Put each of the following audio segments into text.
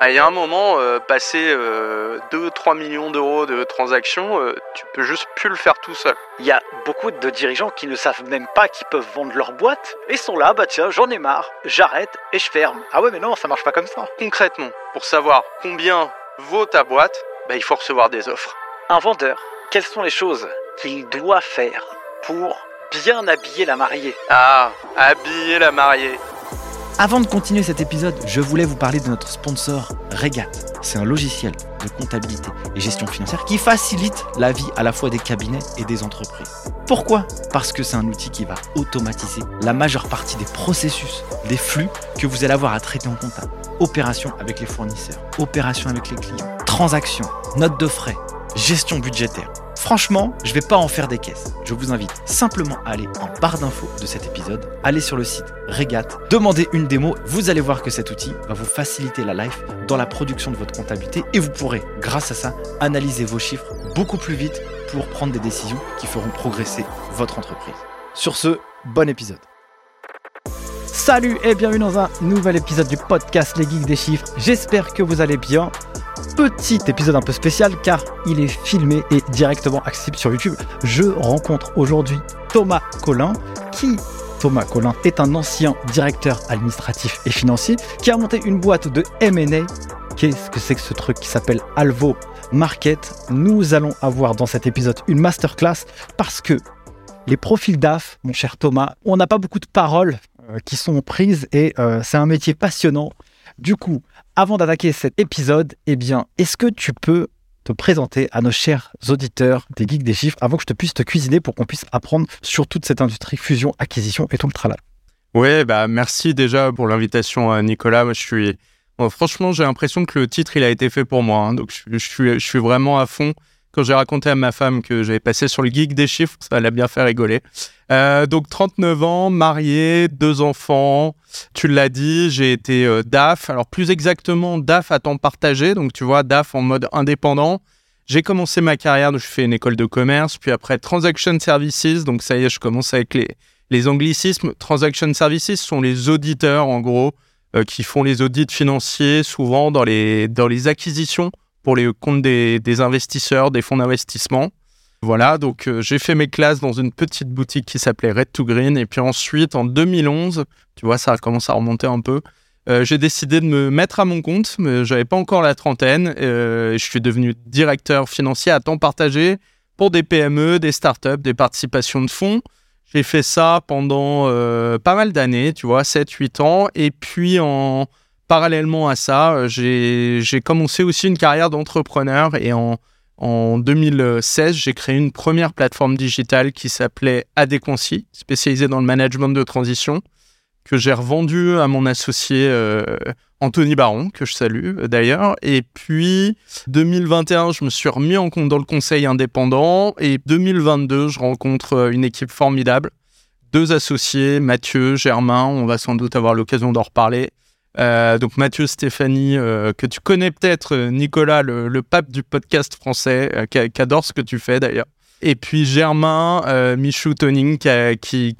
Ah, Il y a un moment, euh, passer 2-3 millions d'euros de transactions, euh, tu peux juste plus le faire tout seul. Il y a beaucoup de dirigeants qui ne savent même pas qu'ils peuvent vendre leur boîte et sont là, bah tiens, j'en ai marre, j'arrête et je ferme. Ah ouais, mais non, ça marche pas comme ça. Concrètement, pour savoir combien vaut ta boîte, bah, il faut recevoir des offres. Un vendeur, quelles sont les choses qu'il doit faire pour bien habiller la mariée? Ah, habiller la mariée. Avant de continuer cet épisode, je voulais vous parler de notre sponsor Regat. C'est un logiciel de comptabilité et gestion financière qui facilite la vie à la fois des cabinets et des entreprises. Pourquoi? Parce que c'est un outil qui va automatiser la majeure partie des processus, des flux que vous allez avoir à traiter en comptable. Opérations avec les fournisseurs, opérations avec les clients, transactions, notes de frais, gestion budgétaire. Franchement, je vais pas en faire des caisses. Je vous invite simplement à aller en barre d'infos de cet épisode, aller sur le site Regat, demander une démo. Vous allez voir que cet outil va vous faciliter la life dans la production de votre comptabilité et vous pourrez, grâce à ça, analyser vos chiffres beaucoup plus vite pour prendre des décisions qui feront progresser votre entreprise. Sur ce, bon épisode. Salut et bienvenue dans un nouvel épisode du podcast Les Geeks des Chiffres. J'espère que vous allez bien. Petit épisode un peu spécial car il est filmé et directement accessible sur YouTube. Je rencontre aujourd'hui Thomas Collin qui, Thomas Collin, est un ancien directeur administratif et financier qui a monté une boîte de M&A. Qu'est-ce que c'est que ce truc qui s'appelle Alvo Market? Nous allons avoir dans cet épisode une masterclass parce que les profils DAF, mon cher Thomas, on n'a pas beaucoup de paroles euh, qui sont prises et euh, c'est un métier passionnant. Du coup, avant d'attaquer cet épisode, eh bien, est-ce que tu peux te présenter à nos chers auditeurs des Geeks des Chiffres avant que je te puisse te cuisiner pour qu'on puisse apprendre sur toute cette industrie fusion, acquisition et tout le tralala? Ouais, bah merci déjà pour l'invitation, euh, Nicolas. Je franchement, j'ai l'impression que le titre il a été fait pour moi, hein. donc je suis vraiment à fond. Quand j'ai raconté à ma femme que j'avais passé sur le geek des chiffres, ça l'a bien fait rigoler. Euh, donc 39 ans, marié, deux enfants. Tu l'as dit, j'ai été euh, DAF. Alors plus exactement DAF à temps partagé. Donc tu vois, DAF en mode indépendant. J'ai commencé ma carrière, je fais une école de commerce, puis après Transaction Services. Donc ça y est, je commence avec les, les anglicismes. Transaction Services sont les auditeurs en gros euh, qui font les audits financiers souvent dans les, dans les acquisitions pour les comptes des, investisseurs, des fonds d'investissement. Voilà, donc euh, j'ai fait mes classes dans une petite boutique qui s'appelait Red to Green. Et puis ensuite, en 2011, tu vois, ça commence à remonter un peu. euh, j'ai décidé de me mettre à mon compte, mais j'avais pas encore la trentaine. euh, je suis devenu directeur financier à temps partagé pour des PME, des startups, des participations de fonds. J'ai fait ça pendant euh, pas mal d'années, tu vois, 7-8 ans. Et puis en parallèlement à ça, euh, j'ai commencé aussi une carrière d'entrepreneur et en, en 2016, j'ai créé une première plateforme digitale qui s'appelait Adéquancy, spécialisée dans le management de transition, que j'ai revendue à mon associé euh, Anthony Baron, que je salue euh, d'ailleurs. Et puis 2021, je me suis remis en compte dans le conseil indépendant. Et 2022, je rencontre une équipe formidable. Deux associés, Mathieu, Germain, on va sans doute avoir l'occasion d'en reparler. Euh, donc Mathieu Stéphanie, euh, que tu connais peut-être, euh, Nicolas, le, pape du podcast français, euh, qui, adore ce que tu fais d'ailleurs. Et puis Germain, Michou Toning, qui,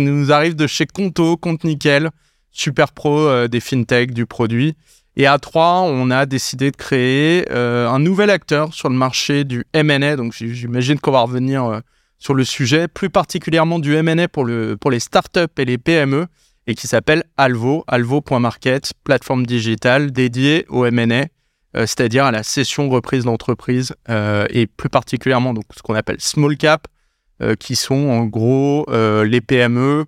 nous arrive de chez Conto, Compte Nickel, super pro des fintech, du produit. Et à trois, on a décidé de créer un nouvel acteur sur le marché du M&A. Donc j'imagine qu'on va revenir sur le sujet, plus particulièrement du M&A pour, pour les startups et les PME et qui s'appelle Alvo, alvo.market, plateforme digitale dédiée au M&A, euh, c'est-à-dire à la cession reprise d'entreprise euh, et plus particulièrement donc ce qu'on appelle small cap, euh, qui sont en gros euh, les PME.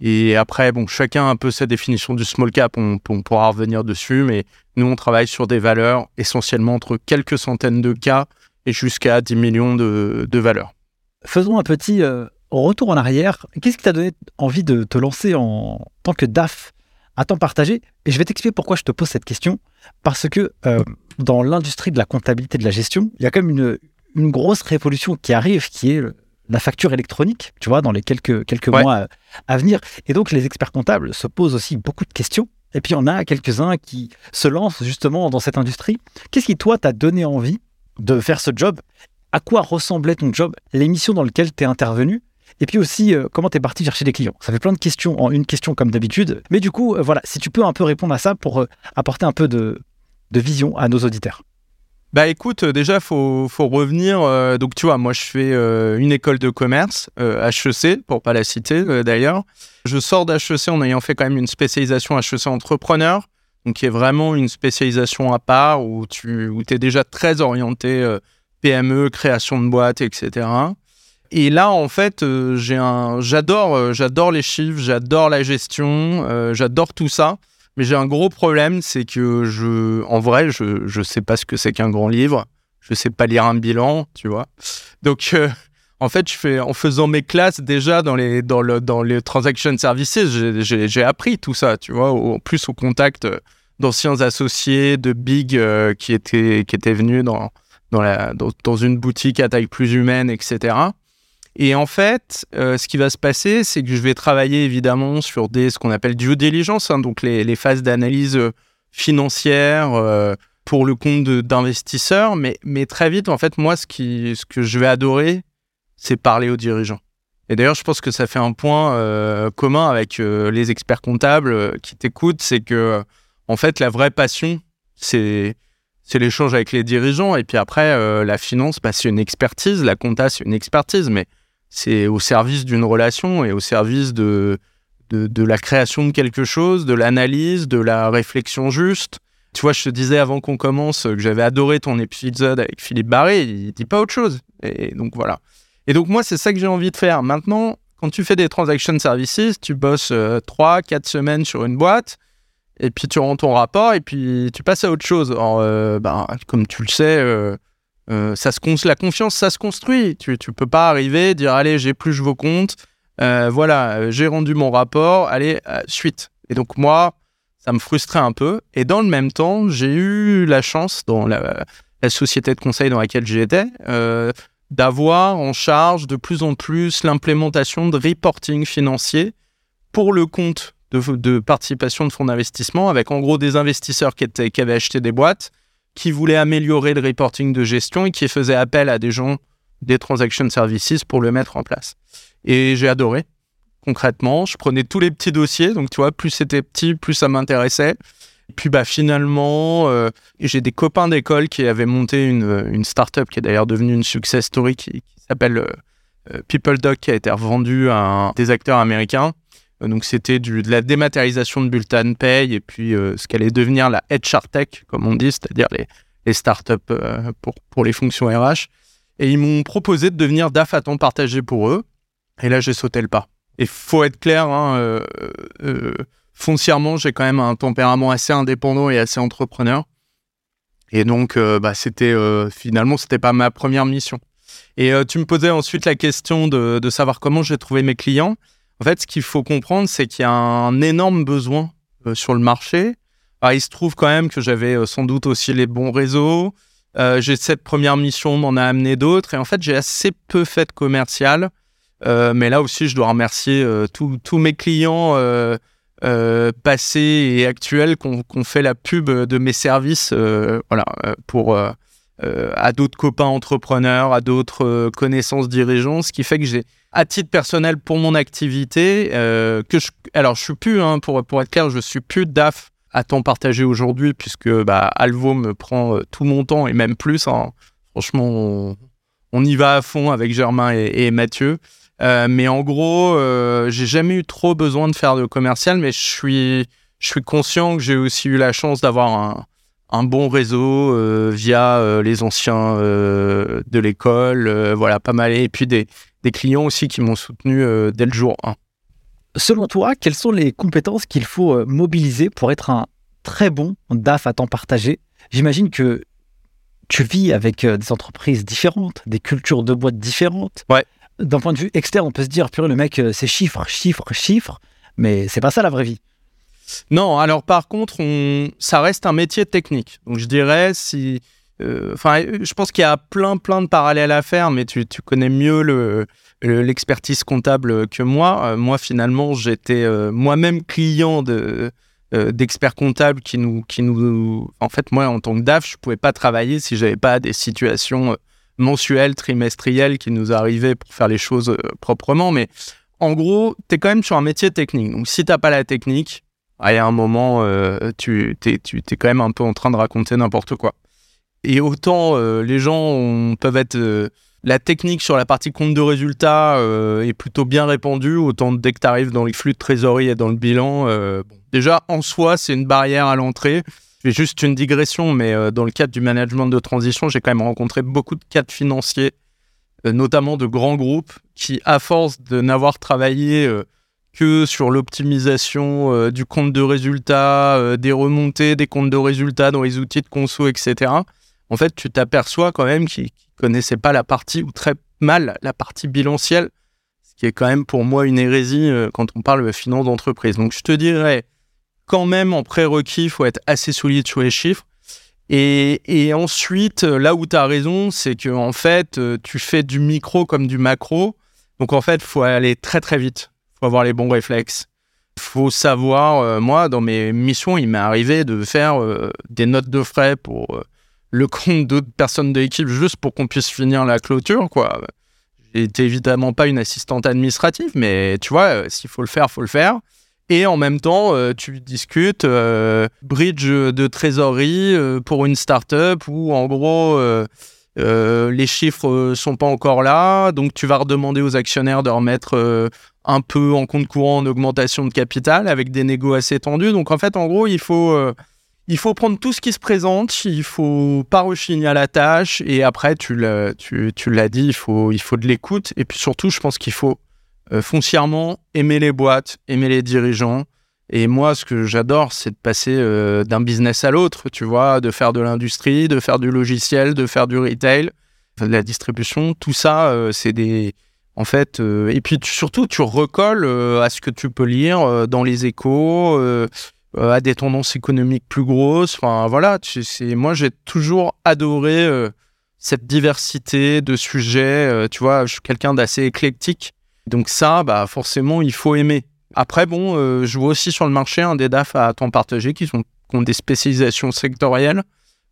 Et après, bon, chacun a un peu sa définition du small cap, on, pourra revenir dessus, mais nous, on travaille sur des valeurs essentiellement entre quelques centaines de cas et jusqu'à 10 millions de, valeurs. Faisons un petit retour en arrière. Qu'est-ce qui t'a donné envie de te lancer en tant que DAF à temps partagé? Et je vais t'expliquer pourquoi je te pose cette question. Parce que euh, dans l'industrie de la comptabilité de la gestion, il y a quand même une, une grosse révolution qui arrive, qui est la facture électronique, tu vois, dans les quelques, quelques Ouais. mois euh, à venir. Et donc, les experts comptables se posent aussi beaucoup de questions. Et puis, il y en a quelques-uns qui se lancent justement dans cette industrie. Qu'est-ce qui, toi, t'a donné envie de faire ce job? À quoi ressemblait ton job? L'émission dans laquelle tu es intervenu? Et puis aussi, euh, comment tu es parti chercher des clients Ça fait plein de questions en une question comme d'habitude. Mais du coup, euh, voilà, si tu peux un peu répondre à ça pour euh, apporter un peu de vision à nos auditeurs bah écoute, déjà, faut, faut revenir. donc tu vois, moi je fais une école de commerce, HEC, pour pas la citer d'ailleurs. Je sors d'HEC en ayant fait quand même une spécialisation HEC entrepreneur, donc qui est vraiment une spécialisation à part où tu où es déjà très orienté PME, création de boîtes, etc. Et là, en fait, euh, j'adore, euh, j'adore les chiffres, j'adore la gestion, euh, j'adore tout ça. Mais j'ai un gros problème, c'est que je, en vrai, je, je sais pas ce que c'est qu'un grand livre. Je sais pas lire un bilan, tu vois. Donc, en fait, je fais, en faisant mes classes déjà dans les, dans le, dans les transaction services, j'ai appris tout ça, tu vois. En plus, au contact d'anciens associés, de big qui étaient, qui étaient venus dans, dans, la, dans une boutique à taille plus humaine, etc. Et en fait, euh, ce qui va se passer, c'est que je vais travailler évidemment sur des, ce qu'on appelle due diligence, hein, donc les, phases d'analyse euh, financière euh, pour le compte d'investisseurs. Mais, très vite, en fait, moi, ce, que je vais adorer, c'est parler aux dirigeants. Et d'ailleurs, je pense que ça fait un point commun avec les experts comptables qui t'écoutent, c'est que, en fait, la vraie passion, c'est c'est l'échange avec les dirigeants. Et puis après, la finance, bah, c'est une expertise. La compta, c'est une expertise. Mais c'est au service d'une relation et au service de, de, la création de quelque chose, de l'analyse, de la réflexion juste. Tu vois, je te disais avant qu'on commence que j'avais adoré ton épisode avec Philippe Barré, il dit pas autre chose. Et donc voilà. Et donc moi, c'est ça que j'ai envie de faire. Maintenant, quand tu fais des transaction services, tu bosses euh, trois, 4 semaines sur une boîte, et puis tu rends ton rapport, et puis tu passes à autre chose. Euh, ben, comme tu le sais, euh, euh, ça se la confiance, ça se construit. Tu ne peux pas arriver, dire allez, j'épluche vos comptes, euh, voilà, euh, j'ai rendu mon rapport, allez, suite. Et donc moi, ça me frustrait un peu. Et dans le même temps, j'ai eu la chance, dans la, société de conseil dans laquelle j'étais, d'avoir en charge de plus en plus l'implémentation de reporting financier pour le compte de, participation de fonds d'investissement, avec en gros des investisseurs qui avaient acheté des boîtes qui voulait améliorer le reporting de gestion et qui faisait appel à des gens des transaction services pour le mettre en place. Et j'ai adoré. Concrètement, je prenais tous les petits dossiers, donc tu vois, plus c'était petit, plus ça m'intéressait. Puis bah finalement, euh, j'ai des copains d'école qui avaient monté une, une startup qui est d'ailleurs devenue une success story qui, s'appelle euh, euh, PeopleDoc, qui a été revendue à des acteurs américains. Euh, donc c'était de la dématérialisation de bulletins de paye et puis euh, ce qu'allait devenir la HR Tech, comme on dit, c'est-à-dire les, les startups euh, pour, pour les fonctions RH. Et ils m'ont proposé de devenir DAF à temps partagé pour eux. Et là, j'ai sauté le pas. Et faut être clair, hein, foncièrement, j'ai quand même un tempérament assez indépendant et assez entrepreneur. Et donc, bah, c'était finalement, c'était pas ma première mission. Et tu me posais ensuite la question de, de savoir comment j'ai trouvé mes clients. En fait, ce qu'il faut comprendre, c'est qu'il y a un énorme besoin euh, sur le marché. il se trouve quand même que j'avais euh, sans doute aussi les bons réseaux. Euh, j'ai cette première mission, m'en a amené d'autres. Et en fait, j'ai assez peu fait de commercial. mais là aussi, je dois remercier tous mes clients passés et actuels qui ont fait la pub de mes services voilà, pour, à d'autres copains entrepreneurs, à d'autres connaissances dirigeants, ce qui fait que j'ai à titre personnel pour mon activité, euh, que je, alors je suis plus, hein, pour, pour être clair, je suis plus DAF à temps partagé aujourd'hui puisque bah, Alvo me prend euh, tout mon temps et même plus. Hein. Franchement, on, y va à fond avec Germain et, Mathieu. Euh, mais en gros, j'ai jamais eu trop besoin de faire de commercial, mais je suis, je suis conscient que j'ai aussi eu la chance d'avoir un, un bon réseau via les anciens de l'école, voilà, pas mal, et puis des, des clients aussi qui m'ont soutenu euh, dès le jour 1. Selon toi, quelles sont les compétences qu'il faut euh, mobiliser pour être un très bon DAF à temps partagé? J'imagine que tu vis avec euh, des entreprises différentes, des cultures de boîtes différentes. Ouais. D'un point de vue externe, on peut se dire, purée, le mec, c'est chiffres, chiffres, chiffres, mais c'est pas ça la vraie vie. Non, alors par contre, on... ça reste un métier technique. Donc je dirais, si euh, enfin, je pense qu'il y a plein, plein de parallèles à faire, mais tu, connais mieux le, l'expertise comptable que moi. Euh, moi, finalement, j'étais euh, moi-même client de, d'experts comptables qui nous, qui nous. En fait, moi, en tant que DAF, je pouvais pas travailler si j'avais pas des situations mensuelles, trimestrielles qui nous arrivaient pour faire les choses proprement. Mais en gros, tu es quand même sur un métier technique. Donc, si tu pas la technique, à un moment, tu es, tu es quand même un peu en train de raconter n'importe quoi. Et autant les gens peuvent être la technique sur la partie compte de résultats euh, est plutôt bien répandue, autant dès que tu arrives dans les flux de trésorerie et dans le bilan. Euh, déjà, en soi, c'est une barrière à l'entrée. Je fais juste une digression, mais euh, dans le cadre du management de transition, j'ai quand même rencontré beaucoup de cadres financiers, notamment de grands groupes, qui, à force de n'avoir travaillé que sur l'optimisation du compte de résultats, des remontées des comptes de résultats dans les outils de conso, etc., en fait, tu t'aperçois quand même qu'ils connaissaient pas la partie, ou très mal la partie bilancielle, ce qui est quand même pour moi une hérésie euh, quand on parle de finance d'entreprise. Donc, je te dirais, quand même, en prérequis, il faut être assez solide sur les chiffres. Et, ensuite, euh, là où tu as raison, c'est que en fait, euh, tu fais du micro comme du macro. Donc, en fait, il faut aller très, très vite. Faut avoir les bons réflexes. Faut savoir, moi, dans mes missions, il m'est arrivé de faire des notes de frais pour le compte d'autres personnes de l'équipe juste pour qu'on puisse finir la clôture, quoi. J'étais évidemment pas une assistante administrative, mais tu vois, euh, s'il faut le faire, faut le faire. Et en même temps, euh, tu discutes euh, bridge de trésorerie pour une startup où en gros les chiffres sont pas encore là, donc tu vas redemander aux actionnaires de remettre un peu en compte courant en augmentation de capital avec des négos assez tendus. Donc en fait, en gros, il faut il faut prendre tout ce qui se présente, il faut pas rechigner à la tâche, et après, tu l'as, tu, l'as dit, il faut, il faut de l'écoute, et puis surtout, je pense qu'il faut euh, foncièrement aimer les boîtes, aimer les dirigeants, et moi, ce que j'adore, c'est de passer euh, d'un business à l'autre, tu vois, de faire de l'industrie, de faire du logiciel, de faire du retail, de la distribution, tout ça, euh, c'est des... En fait, et puis surtout, tu recolles à ce que tu peux lire dans les échos, euh, à des tendances économiques plus grosses. Enfin, voilà, moi, j'ai toujours adoré euh, cette diversité de sujets. Euh, tu vois, je suis quelqu'un d'assez éclectique. Donc ça, bah, forcément, il faut aimer. Après, bon, je vois aussi sur le marché un des DAF à temps partagé qui, sont, qui ont des spécialisations sectorielles.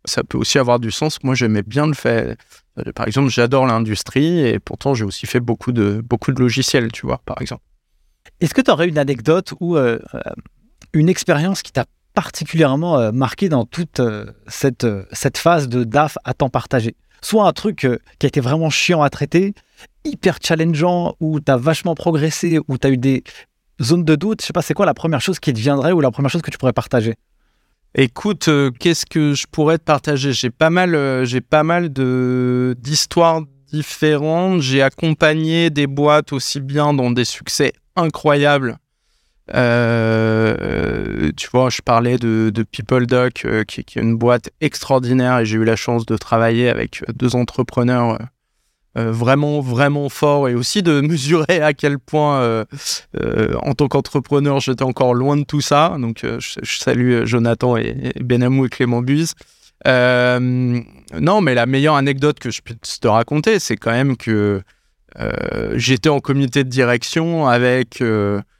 Ça peut aussi avoir du sens. Moi, j'aimais bien le faire. Par exemple, j'adore l'industrie et pourtant, j'ai aussi fait beaucoup de, beaucoup de logiciels, tu vois, par exemple. Est-ce que tu aurais une anecdote où une expérience qui t'a particulièrement euh, marqué dans toute euh, cette, euh, cette phase de DAF à temps partagé? Soit un truc qui a été vraiment chiant à traiter, hyper challengeant, où tu as vachement progressé, où tu as eu des zones de doute. Je sais pas, c'est quoi la première chose qui te viendrait ou la première chose que tu pourrais partager? Écoute, qu'est-ce que je pourrais te partager? J'ai pas mal, j'ai pas mal de d'histoires différentes. J'ai accompagné des boîtes aussi bien dans des succès incroyables euh, tu vois, je parlais de, de PeopleDoc, euh, qui, qui, est une boîte extraordinaire, et j'ai eu la chance de travailler avec deux entrepreneurs euh, vraiment, vraiment forts, et aussi de mesurer à quel point, en tant qu'entrepreneur, j'étais encore loin de tout ça. Donc, je, salue Jonathan et, Benamou et Clément Buse. non, mais la meilleure anecdote que je puisse te raconter, c'est quand même que j'étais en comité de direction avec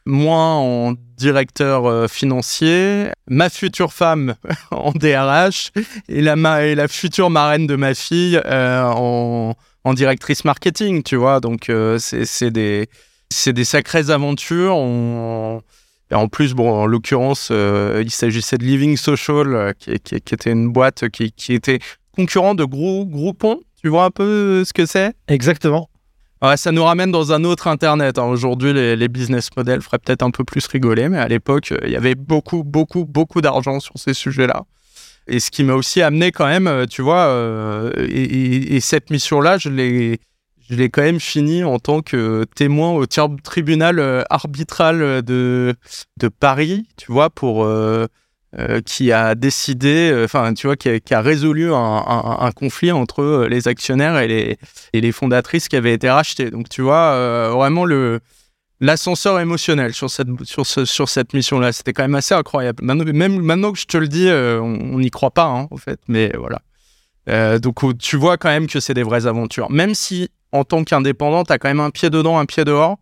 moi en directeur euh, financier, ma future femme en DRH et la, et la future marraine de ma fille euh, en, en, directrice marketing, tu vois. Donc, euh, c'est des, des sacrées aventures. On, et en plus, bon, en l'occurrence, il s'agissait de Living Social, qui, qui, qui, était une boîte qui, qui était concurrent de Gros Groupon. Tu vois un peu ce que c'est? Exactement. Ouais, ça nous ramène dans un autre Internet. Hein. Aujourd'hui, les, business models feraient peut-être un peu plus rigoler, mais à l'époque, il y avait beaucoup, beaucoup, beaucoup d'argent sur ces sujets-là. Et ce qui m'a aussi amené quand même, euh, tu vois, euh, et, cette mission-là, je l'ai, je l'ai quand même fini en tant que témoin au tribunal euh, arbitral de, Paris, tu vois, pour qui a décidé, enfin, tu vois, qui a, résolu un, conflit entre les actionnaires et les, et les fondatrices qui avaient été rachetées. Donc, tu vois, vraiment le l'ascenseur émotionnel sur cette, sur, sur cette mission-là, c'était quand même assez incroyable. Même maintenant que je te le dis, on n'y croit pas, hein, au fait, mais voilà. donc, tu vois quand même que c'est des vraies aventures. Même si, en tant qu'indépendant, tu as quand même un pied dedans, un pied dehors.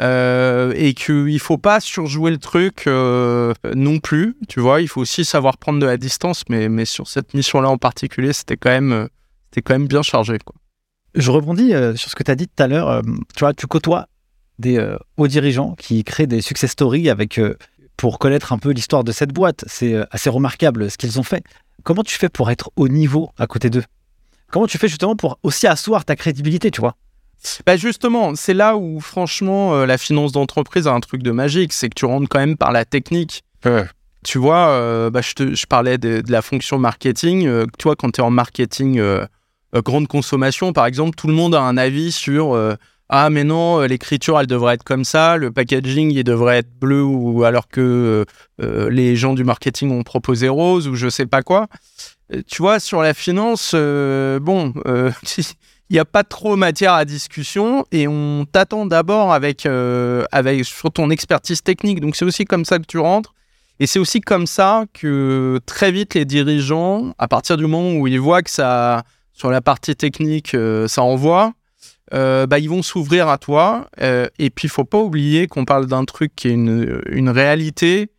Euh, et qu'il ne faut pas surjouer le truc euh, non plus, tu vois, il faut aussi savoir prendre de la distance, mais, mais sur cette mission-là en particulier, c'était quand, même, euh, c'était quand même bien chargé. Quoi. Je rebondis sur ce que tu as dit tout à l'heure, tu vois, tu côtoies des hauts dirigeants qui créent des success stories avec pour connaître un peu l'histoire de cette boîte. C'est euh, assez remarquable ce qu'ils ont fait. Comment tu fais pour être au niveau à côté d'eux? Comment tu fais justement pour aussi asseoir ta crédibilité, tu vois? Bah justement, c'est là où franchement euh, la finance d'entreprise a un truc de magique, c'est que tu rentres quand même par la technique. Tu vois, euh, bah, je, te, je, parlais de, la fonction marketing. Euh, tu vois, quand tu es en marketing grande consommation, par exemple, tout le monde a un avis sur ah mais non, l'écriture elle devrait être comme ça, le packaging il devrait être bleu ou alors que les gens du marketing ont proposé rose ou je sais pas quoi. Tu vois, sur la finance, bon, il n'y a pas trop matière à discussion et on t'attend d'abord avec, euh, avec sur ton expertise technique. Donc c'est aussi comme ça que tu rentres. Et c'est aussi comme ça que très vite les dirigeants, à partir du moment où ils voient que ça, sur la partie technique, euh, ça envoie, euh, bah, ils vont s'ouvrir à toi. et puis il faut pas oublier qu'on parle d'un truc qui est une, réalité.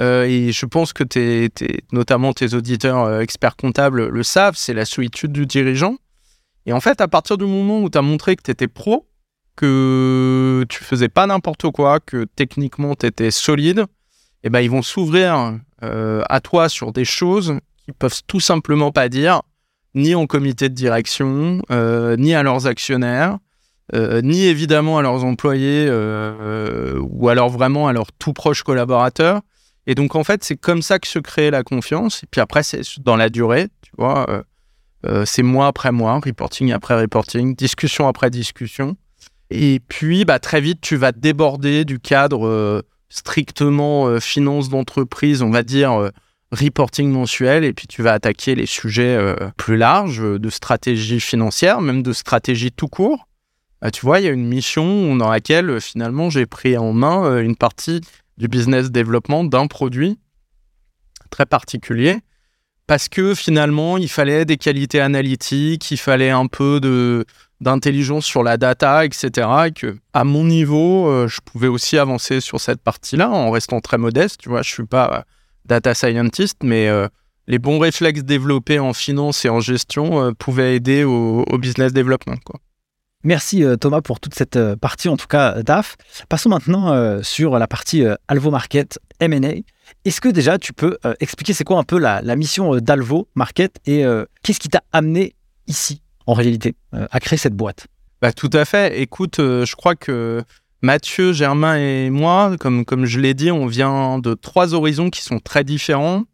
et je pense que t'es, notamment tes auditeurs experts comptables le savent, c'est la solitude du dirigeant. Et en fait, à partir du moment où tu as montré que tu étais pro, que tu faisais pas n'importe quoi, que techniquement tu étais solide, eh ben, ils vont s'ouvrir euh, à toi sur des choses qu'ils peuvent tout simplement pas dire, ni en comité de direction, euh, ni à leurs actionnaires, euh, ni évidemment à leurs employés, ou alors vraiment à leurs tout proches collaborateurs. Et donc, en fait, c'est comme ça que se crée la confiance. Et puis après, c'est dans la durée, tu vois euh, c'est mois après mois, reporting après reporting, discussion après discussion. Et puis, bah, très vite, tu vas déborder du cadre euh, strictement euh, finance d'entreprise, on va dire reporting mensuel, et puis tu vas attaquer les sujets plus larges de stratégie financière, même de stratégie tout court. tu vois, il y a une mission dans laquelle finalement j'ai pris en main une partie du business développement d'un produit très particulier parce que finalement, il fallait des qualités analytiques, il fallait un peu de d'intelligence sur la data, etc. Et à mon niveau, euh, je pouvais aussi avancer sur cette partie-là en restant très modeste. Tu vois, je suis pas euh, data scientist, mais euh, les bons réflexes développés en finance et en gestion pouvaient aider au, au, business development. Quoi. Merci Thomas pour toute cette partie, en tout cas DAF. Passons maintenant sur la partie Alvo Market M&A. Est-ce que déjà tu peux euh, expliquer c'est quoi un peu la, mission euh, d'Alvo Market et euh, qu'est-ce qui t'a amené ici en réalité à créer cette boîte? Bah, Tout à fait. Écoute, je crois que Mathieu, Germain et moi, comme, comme je l'ai dit, on vient de trois horizons qui sont très différents,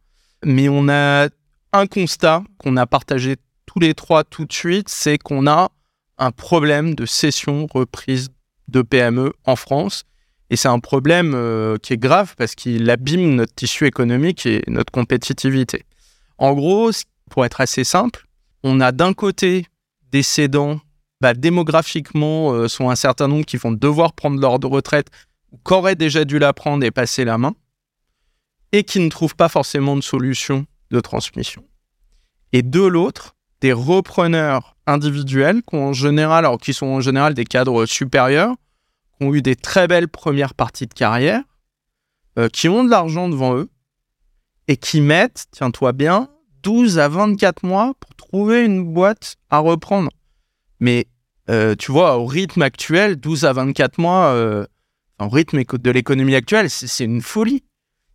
mais on a un constat qu'on a partagé tous les trois tout de suite, c'est qu'on a un problème de cession reprise de PME en France et c'est un problème euh, qui est grave parce qu'il abîme notre tissu économique et notre compétitivité. En gros, pour être assez simple, on a d'un côté des cédants, bah, démographiquement, euh, sont un certain nombre qui vont devoir prendre leur retraite qu'auraient déjà dû la prendre et passer la main, et qui ne trouvent pas forcément de solution de transmission. Et de l'autre, des repreneurs individuels qui, en général, alors, qui sont en général des cadres supérieurs, ont eu des très belles premières parties de carrière, euh, qui ont de l'argent devant eux et qui mettent, tiens-toi bien, 12 à 24 mois pour trouver une boîte à reprendre. Mais euh, tu vois, au rythme actuel, 12 à 24 mois, euh, au rythme de l'économie actuelle, c'est une folie.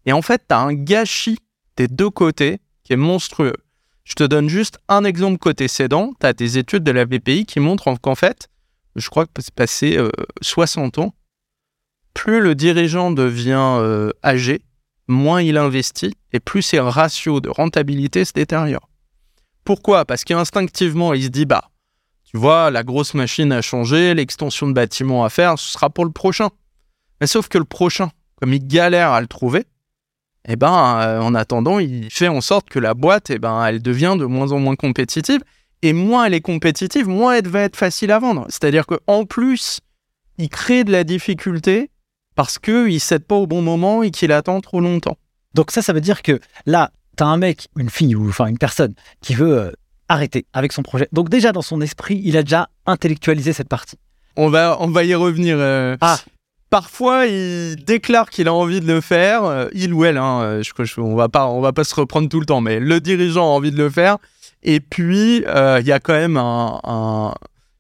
Et en fait, tu as un gâchis des deux côtés qui est monstrueux. Je te donne juste un exemple côté cédant. Tu as des études de la BPI qui montrent qu'en fait, je crois que c'est passé 60 ans, plus le dirigeant devient euh, âgé, moins il investit et plus ses ratios de rentabilité se détériorent. Pourquoi? Parce qu'instinctivement, il se dit, bah, tu vois, la grosse machine a changé, l'extension de bâtiment à faire, ce sera pour le prochain. Mais sauf que le prochain, comme il galère à le trouver, eh ben, euh, en attendant, il fait en sorte que la boîte, eh ben, elle devient de moins en moins compétitive et moins elle est compétitive, moins elle va être facile à vendre. C'est-à-dire qu'en plus, il crée de la difficulté parce qu'il ne cède pas au bon moment et qu'il attend trop longtemps. Donc ça, ça veut dire que là, tu as un mec, une fille ou enfin une personne qui veut euh, arrêter avec son projet. Donc déjà, dans son esprit, il a déjà intellectualisé cette partie. On va, on va y revenir. Euh. Ah. Parfois, il déclare qu'il a envie de le faire, euh, il ou elle, hein, je, on va pas, on va pas se reprendre tout le temps, mais le dirigeant a envie de le faire, et puis, euh, il y a quand même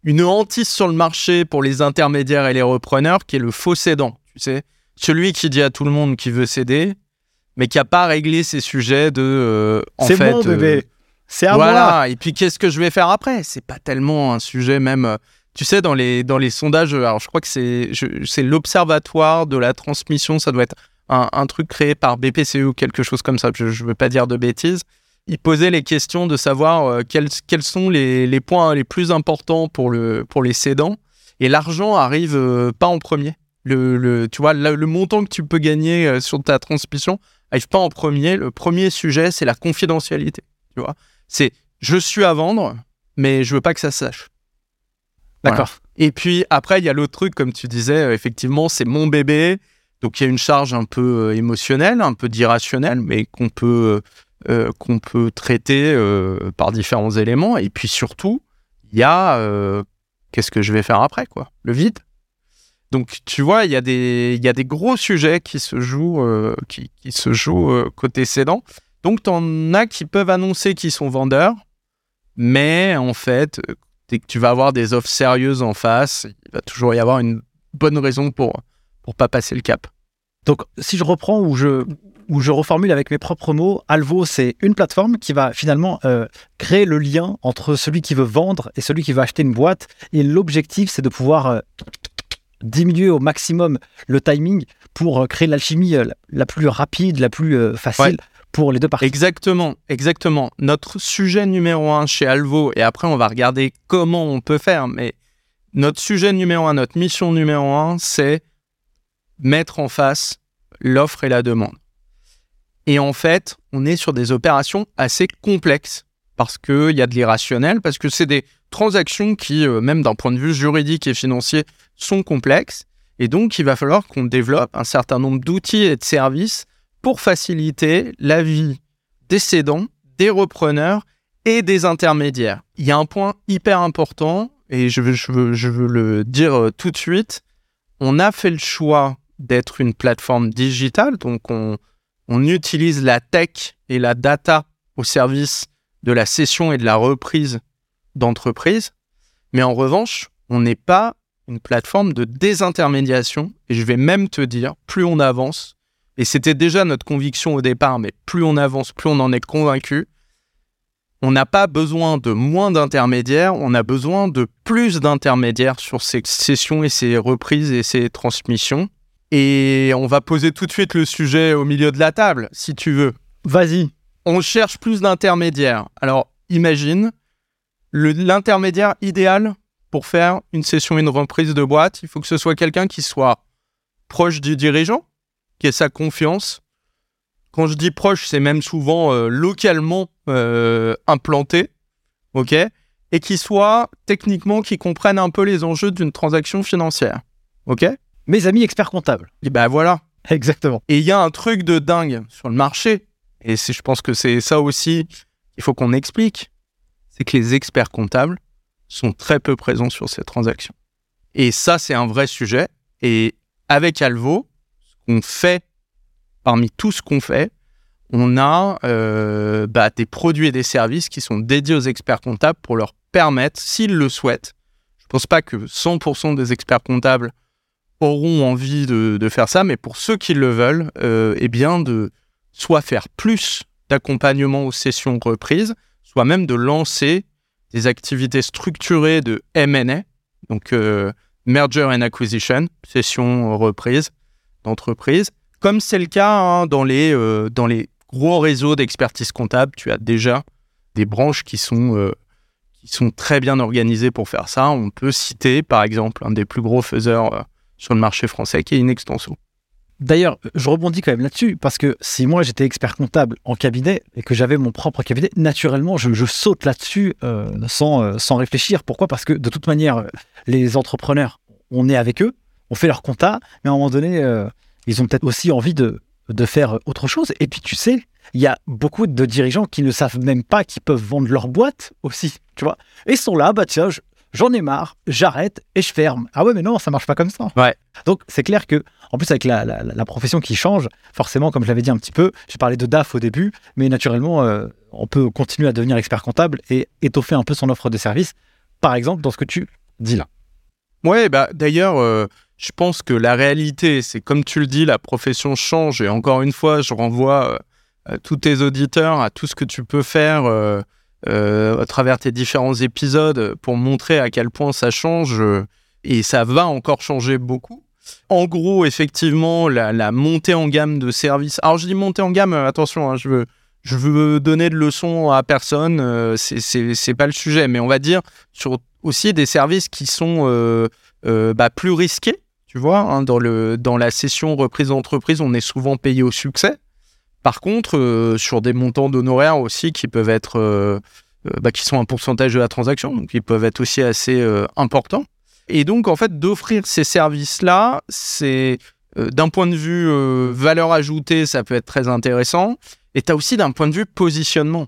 une hantise sur le marché pour les intermédiaires et les repreneurs qui est le faux cédant. Tu sais, celui qui dit à tout le monde qu'il veut s'aider, mais qui a pas réglé ces sujets de. euh, en euh, bébé. C'est à voilà. moi. Et puis qu'est-ce que je vais faire après? C'est pas tellement un sujet même. euh, Tu sais, dans les dans les sondages, euh, alors je crois que c'est l'observatoire de la transmission. Ça doit être un, un truc créé par BPCE ou quelque chose comme ça. Je, je veux pas dire de bêtises. Ils posaient les questions de savoir euh, quels quels sont les, les points les plus importants pour le pour les cédants. Et l'argent arrive euh, pas en premier. Le, le tu vois le, le montant que tu peux gagner euh, sur ta transmission arrive pas en premier. Le premier sujet c'est la confidentialité. Tu vois c'est je suis à vendre, mais je veux pas que ça se sache. D'accord. Et puis après, il y a l'autre truc, comme tu disais, euh, effectivement, c'est mon bébé. Donc il y a une charge un peu euh, émotionnelle, un peu d'irrationnel, mais qu'on peut, euh, qu'on peut traiter euh, par différents éléments. Et puis surtout, il y a qu'est-ce que je vais faire après, quoi? Le vide? Donc tu vois, il y, a des- il y a des gros sujets qui se jouent, qui, qui se jouent côté cédant. Donc tu en as qui peuvent annoncer qu'ils sont vendeurs, mais en fait, euh, dès que tu vas avoir des offres sérieuses en face, il va toujours y avoir une bonne raison pour pour pas passer le cap. Donc, si je reprends ou je, ou je reformule avec mes propres mots, Alvo, c'est une plateforme qui va finalement euh, créer le lien entre celui qui veut vendre et celui qui veut acheter une boîte. Et l'objectif, c'est de pouvoir euh, diminuer au maximum le timing pour euh, créer l'alchimie la- plus rapide, la plus facile Ouais. Pour les deux parties. Exactement, exactement. Notre sujet numéro un chez Alvo, et après on va regarder comment on peut faire, mais notre sujet numéro un, notre mission numéro un, c'est mettre en face l'offre et la demande. Et en fait, on est sur des opérations assez complexes parce qu'il y a de l'irrationnel, parce que c'est des transactions qui, euh, même d'un point de vue juridique et financier, sont complexes. Et donc, il va falloir qu'on développe un certain nombre d'outils et de services pour faciliter la vie des cédants, des repreneurs et des intermédiaires. Il y a un point hyper important, et je veux, le dire euh, tout de suite, on a fait le choix d'être une plateforme digitale, donc on, utilise la tech et la data au service de la cession et de la reprise d'entreprises, mais en revanche, on n'est pas une plateforme de désintermédiation, et je vais même te dire, plus on avance, et c'était déjà notre conviction au départ, mais plus on avance, plus on en est convaincu. On n'a pas besoin de moins d'intermédiaires, on a besoin de plus d'intermédiaires sur ces sessions et ces reprises et ces transmissions. Et on va poser tout de suite le sujet au milieu de la table, si tu veux. Vas-y. On cherche plus d'intermédiaires. Alors, imagine l'intermédiaire idéal pour faire une session, une reprise de boîte. Il faut que ce soit quelqu'un qui soit proche du dirigeant, qui ait sa confiance. Quand je dis proche, c'est même souvent euh, localement euh, implanté, ok, et qui soit techniquement, qui comprenne un peu les enjeux d'une transaction financière, ok. Mes amis experts comptables. Et ben voilà. Exactement. Et il y a un truc de dingue sur le marché, et je pense que c'est ça aussi qu'il faut qu'on explique, c'est que les experts comptables sont très peu présents sur ces transactions. Et ça, c'est un vrai sujet. Et avec Alvo, qu'on fait, parmi tout ce qu'on fait, on a euh, bah, des produits et des services qui sont dédiés aux experts comptables pour leur permettre, s'ils le souhaitent, je ne pense pas que 100% des experts comptables auront envie de, de faire ça, mais pour ceux qui le veulent, euh, eh bien de soit faire plus d'accompagnement aux sessions reprises, soit même de lancer des activités structurées de M&A, donc euh, merger and acquisition, session reprise d'entreprise, comme c'est le cas hein, dans, les, euh, dans les gros réseaux d'expertise comptable, tu as déjà des branches qui sont, euh, qui sont très bien organisées pour faire ça. On peut citer par exemple un des plus gros faiseurs euh, sur le marché français qui est Inextenso. D'ailleurs, je rebondis quand même là-dessus, parce que si moi j'étais expert comptable en cabinet et que j'avais mon propre cabinet, naturellement, je, saute là-dessus sans, sans réfléchir. Pourquoi? Parce que de toute manière, les entrepreneurs, on est avec eux, on fait leur compta, mais à un moment donné, euh, ils ont peut-être aussi envie de, de faire autre chose. Et puis, tu sais, il y a beaucoup de dirigeants qui ne savent même pas qu'ils peuvent vendre leur boîte aussi, tu vois. Et ils sont là, bah tiens, je- j'en ai marre, j'arrête et je ferme. Ah ouais, mais non, ça marche pas comme ça. Ouais. Donc, c'est clair que, en plus, avec la, la- la profession qui change, forcément, comme je l'avais dit un petit peu, j'ai parlé de DAF au début, mais naturellement, euh, on peut continuer à devenir expert comptable et étoffer un peu son offre de service, par exemple, dans ce que tu dis là. Ouais, bah d'ailleurs, euh, je pense que la réalité, c'est comme tu le dis, la profession change. Et encore une fois, je renvoie euh, tous tes auditeurs à tout ce que tu peux faire euh, euh, à travers tes différents épisodes pour montrer à quel point ça change. et ça va encore changer beaucoup. En gros, effectivement, la, montée en gamme de services. Alors, je dis montée en gamme, attention, hein, je veux. Je veux donner de leçons à personne, c'est pas le sujet, mais on va dire sur aussi des services qui sont bah, plus risqués, tu vois, hein, dans, le, dans la session reprise d'entreprise, on est souvent payé au succès. Par contre, euh, sur des montants d'honoraires aussi qui peuvent être, euh, euh, bah, qui sont un pourcentage de la transaction, donc ils peuvent être aussi assez importants. Et donc, en fait, d'offrir ces services-là, c'est d'un point de vue valeur ajoutée, ça peut être très intéressant. Et tu as aussi d'un point de vue positionnement.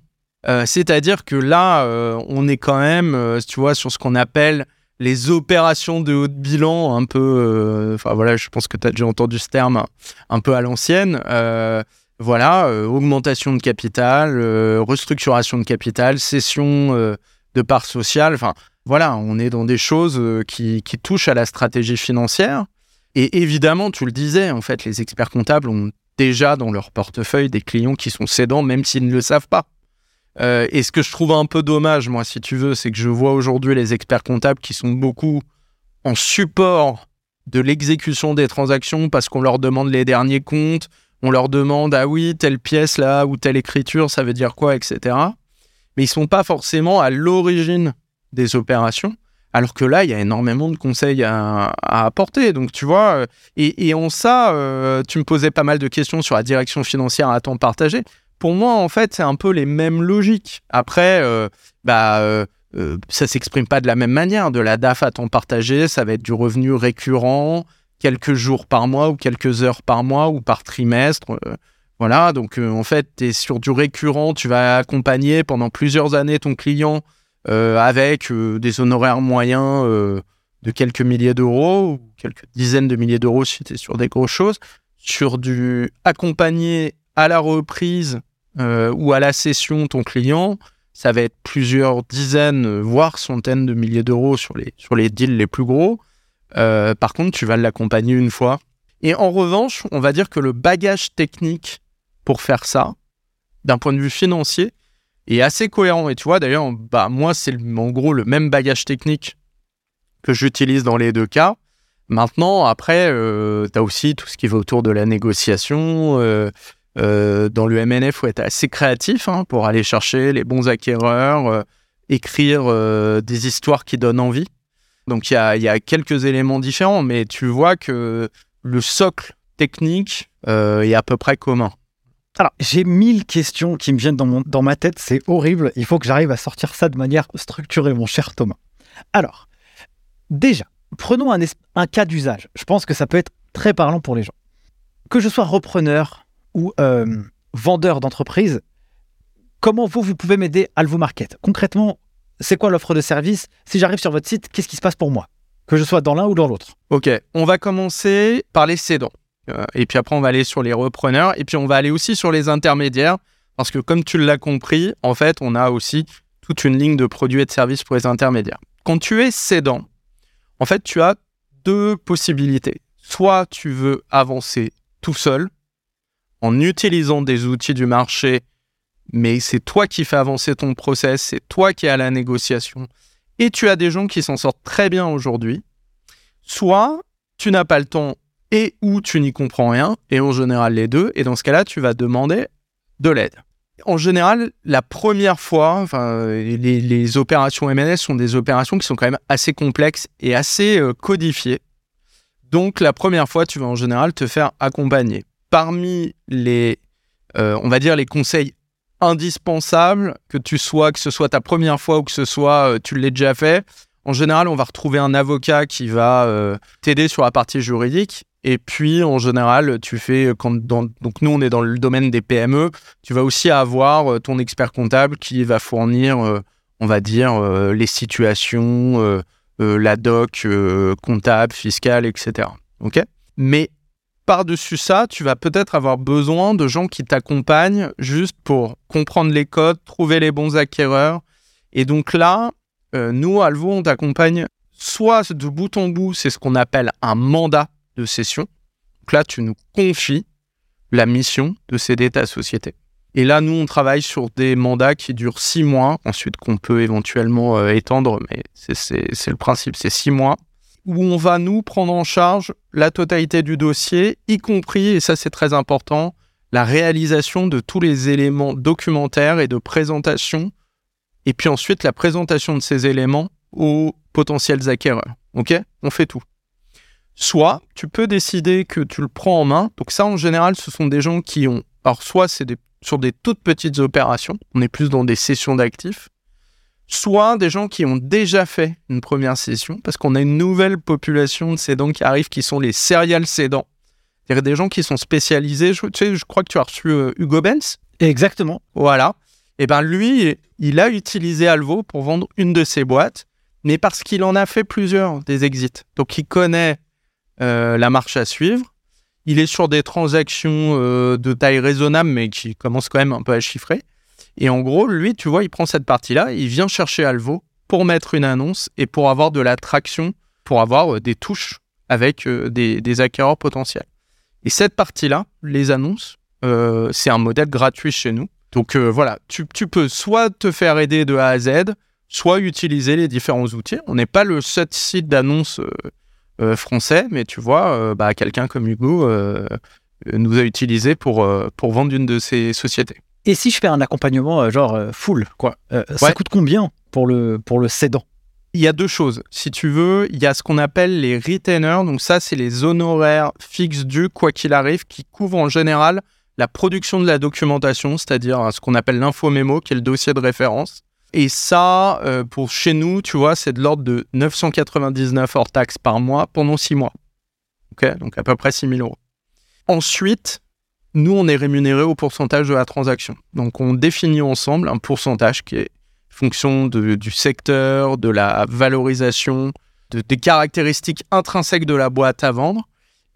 C'est-à-dire que là, on est quand même, tu vois, sur ce qu'on appelle les opérations de haut de bilan un peu, euh, enfin voilà, je pense que tu déjà entendu ce terme un peu à l'ancienne. Euh, voilà, euh, augmentation de capital, restructuration de capital, cession de parts sociales. Enfin, voilà, on est dans des choses qui, qui, touchent à la stratégie financière. Et évidemment, tu le disais, en fait, les experts comptables ont déjà dans leur portefeuille des clients qui sont cédants, même s'ils ne le savent pas. Euh, et ce que je trouve un peu dommage, moi, si tu veux, c'est que je vois aujourd'hui les experts comptables qui sont beaucoup en support de l'exécution des transactions parce qu'on leur demande les derniers comptes, on leur demande ah oui telle pièce là ou telle écriture ça veut dire quoi etc. Mais ils sont pas forcément à l'origine des opérations. Alors que là, il y a énormément de conseils à, apporter. Donc, tu vois, euh, et, en ça, euh, tu me posais pas mal de questions sur la direction financière à temps partagé pour moi, en fait, c'est un peu les mêmes logiques. Après, euh, bah, euh, euh, ça s'exprime pas de la même manière. De la DAF à temps partagé, ça va être du revenu récurrent, quelques jours par mois ou quelques heures par mois ou par trimestre. voilà, donc en fait, tu es sur du récurrent, tu vas accompagner pendant plusieurs années ton client avec des honoraires moyens de quelques milliers d'euros ou quelques dizaines de milliers d'euros si tu es sur des grosses choses. Sur du accompagner à la reprise euh, ou à la session ton client, ça va être plusieurs dizaines, voire centaines de milliers d'euros sur les, sur les deals les plus gros. Euh, par contre, tu vas l'accompagner une fois. Et en revanche, on va dire que le bagage technique pour faire ça, d'un point de vue financier, est assez cohérent. Et tu vois, d'ailleurs, bah, moi, c'est en gros le même bagage technique que j'utilise dans les deux cas. Maintenant, après, euh, tu as aussi tout ce qui va autour de la négociation, euh, dans le MNF, faut être assez créatif hein, pour aller chercher les bons acquéreurs, euh, écrire euh, des histoires qui donnent envie. Donc il y a, quelques éléments différents, mais tu vois que le socle technique est à peu près commun. Alors, j'ai mille questions qui me viennent dans, dans ma tête, c'est horrible. Il faut que j'arrive à sortir ça de manière structurée, mon cher Thomas. Alors, déjà, prenons un cas d'usage. Je pense que ça peut être très parlant pour les gens. Que je sois repreneur, ou euh, vendeur d'entreprise, comment vous, vous pouvez m'aider à le vous market? Concrètement, c'est quoi l'offre de service? Si j'arrive sur votre site, qu'est-ce qui se passe pour moi? Que je sois dans l'un ou dans l'autre Ok, on va commencer par les cédants. Euh, et puis après, on va aller sur les repreneurs. Et puis on va aller aussi sur les intermédiaires. Parce que comme tu l'as compris, en fait, on a aussi toute une ligne de produits et de services pour les intermédiaires. Quand tu es cédant, en fait, tu as deux possibilités. Soit tu veux avancer tout seul, en utilisant des outils du marché, mais c'est toi qui fais avancer ton process, c'est toi qui à la négociation, et tu as des gens qui s'en sortent très bien aujourd'hui, soit tu n'as pas le temps et ou tu n'y comprends rien, et en général les deux, et dans ce cas-là, tu vas demander de l'aide. En général, la première fois, les, opérations MNS sont des opérations qui sont quand même assez complexes et assez euh, codifiées. Donc la première fois, tu vas en général te faire accompagner parmi les, euh, on va dire, les conseils indispensables, que tu sois, que ce soit ta première fois ou que ce soit euh, tu l'aies déjà fait, en général, on va retrouver un avocat qui va euh, t'aider sur la partie juridique. Et puis, en général, tu fais, quand donc nous, on est dans le domaine des PME, tu vas aussi avoir ton expert comptable qui va fournir, on va dire, les situations, la doc comptable, fiscale, etc. OK? Mais par-dessus ça, tu vas peut-être avoir besoin de gens qui t'accompagnent juste pour comprendre les codes, trouver les bons acquéreurs. Et donc là, euh, nous, Alvo, on t'accompagne soit de bout en bout, c'est ce qu'on appelle un mandat de cession. Donc là, tu nous confies la mission de céder ta société. Et là, nous, on travaille sur des mandats qui durent six mois, ensuite qu'on peut éventuellement euh, étendre, mais c'est le principe, c'est six mois, où on va nous prendre en charge la totalité du dossier, y compris, et ça c'est très important, la réalisation de tous les éléments documentaires et de présentation, et puis ensuite la présentation de ces éléments aux potentiels acquéreurs. Ok? On fait tout. Soit tu peux décider que tu le prends en main. Donc ça, en général, ce sont des gens qui ont. Alors soit c'est sur des toutes petites opérations. On est plus dans des sessions d'actifs. Soit des gens qui ont déjà fait une première session, parce qu'on a une nouvelle population de cédants qui arrivent, qui sont les serial cédants. C'est-à-dire des gens qui sont spécialisés. Je, tu sais, je crois que tu as reçu euh, Hugo Benz. Exactement. Voilà. Et eh ben lui, il a utilisé Alvo pour vendre une de ses boîtes, mais parce qu'il en a fait plusieurs des exits. Donc il connaît euh, la marche à suivre. Il est sur des transactions euh, de taille raisonnable, mais qui commencent quand même un peu à chiffrer. Et en gros, lui, tu vois, il prend cette partie-là, il vient chercher Alvo pour mettre une annonce et pour avoir de la traction, pour avoir euh, des touches avec des, acquéreurs potentiels. Et cette partie-là, les annonces, c'est un modèle gratuit chez nous. Donc voilà, tu, peux soit te faire aider de A à Z, soit utiliser les différents outils. On n'est pas le seul site d'annonce euh, français, mais tu vois, euh, bah, quelqu'un comme Hugo euh, nous a utilisé pour, pour vendre une de ses sociétés. Et si je fais un accompagnement genre full, quoi, ça coûte combien pour le, pour le cédant? Il y a deux choses. Si tu veux, il y a ce qu'on appelle les retainers. Donc ça, c'est les honoraires fixes dus, quoi qu'il arrive, qui couvrent en général la production de la documentation, c'est-à-dire ce qu'on appelle l'info-mémo, qui est le dossier de référence. Et ça, euh, pour chez nous, tu vois, c'est de l'ordre de 999 hors taxes par mois pendant 6 mois. Ok, donc à peu près 6 000 euros. Ensuite, nous, on est rémunéré au pourcentage de la transaction. Donc on définit ensemble un pourcentage qui est fonction du secteur, de la valorisation, des caractéristiques intrinsèques de la boîte à vendre.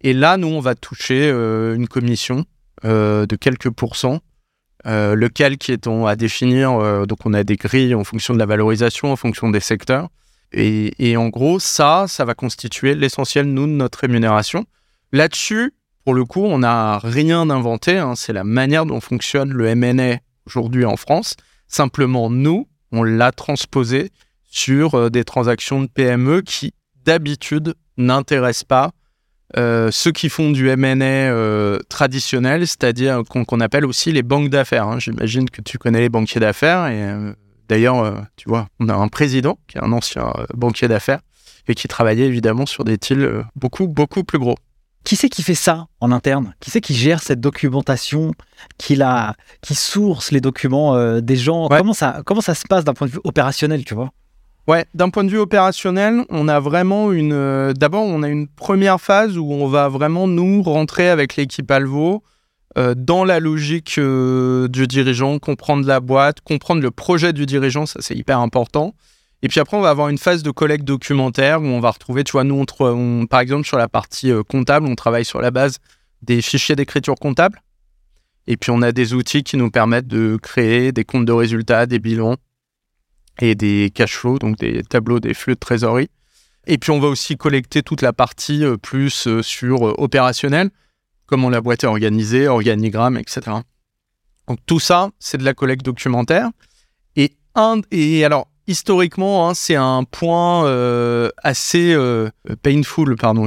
Et là, nous, on va toucher euh, une commission euh, de quelques pourcents euh, lequel qui est à définir. Donc on a des grilles en fonction de la valorisation, en fonction des secteurs. Et, en gros, ça, ça va constituer l'essentiel, nous, de notre rémunération. Là-dessus, pour le coup, on n'a rien inventé. Hein. c'est la manière dont fonctionne le M&A aujourd'hui en France. Simplement, nous, on l'a transposé sur euh, des transactions de PME qui, d'habitude, n'intéressent pas euh, ceux qui font du M&A euh, traditionnel, c'est-à-dire qu'on appelle aussi les banques d'affaires. Hein. J'imagine que tu connais les banquiers d'affaires euh, d'ailleurs, tu vois, on a un président qui est un ancien banquier d'affaires et qui travaillait évidemment sur des deals beaucoup beaucoup plus gros. Qui c'est qui fait ça en interne? Qui c'est qui gère cette documentation, qui, la, qui source les documents des gens? Comment, ça, comment ça se passe d'un point de vue opérationnel, tu vois? Ouais, d'un point de vue opérationnel, on a vraiment une. Euh, d'abord, on a une première phase où on va vraiment nous rentrer avec l'équipe Alvo euh, dans la logique euh, du dirigeant, comprendre la boîte, comprendre le projet du dirigeant, ça c'est hyper important. Et puis après, on va avoir une phase de collecte documentaire où on va retrouver, tu vois, nous, on, par exemple, sur la partie comptable, on travaille sur la base des fichiers d'écriture comptable. Et puis, on a des outils qui nous permettent de créer des comptes de résultats, des bilans, et des cash flows, donc des tableaux des flux de trésorerie. Et puis on va aussi collecter toute la partie euh, plus euh, sur euh, opérationnel, comment la boîte est organisée, organigramme, etc. Donc tout ça, c'est de la collecte documentaire. Et, un, et alors, historiquement, hein, c'est un point assez painful, pardon,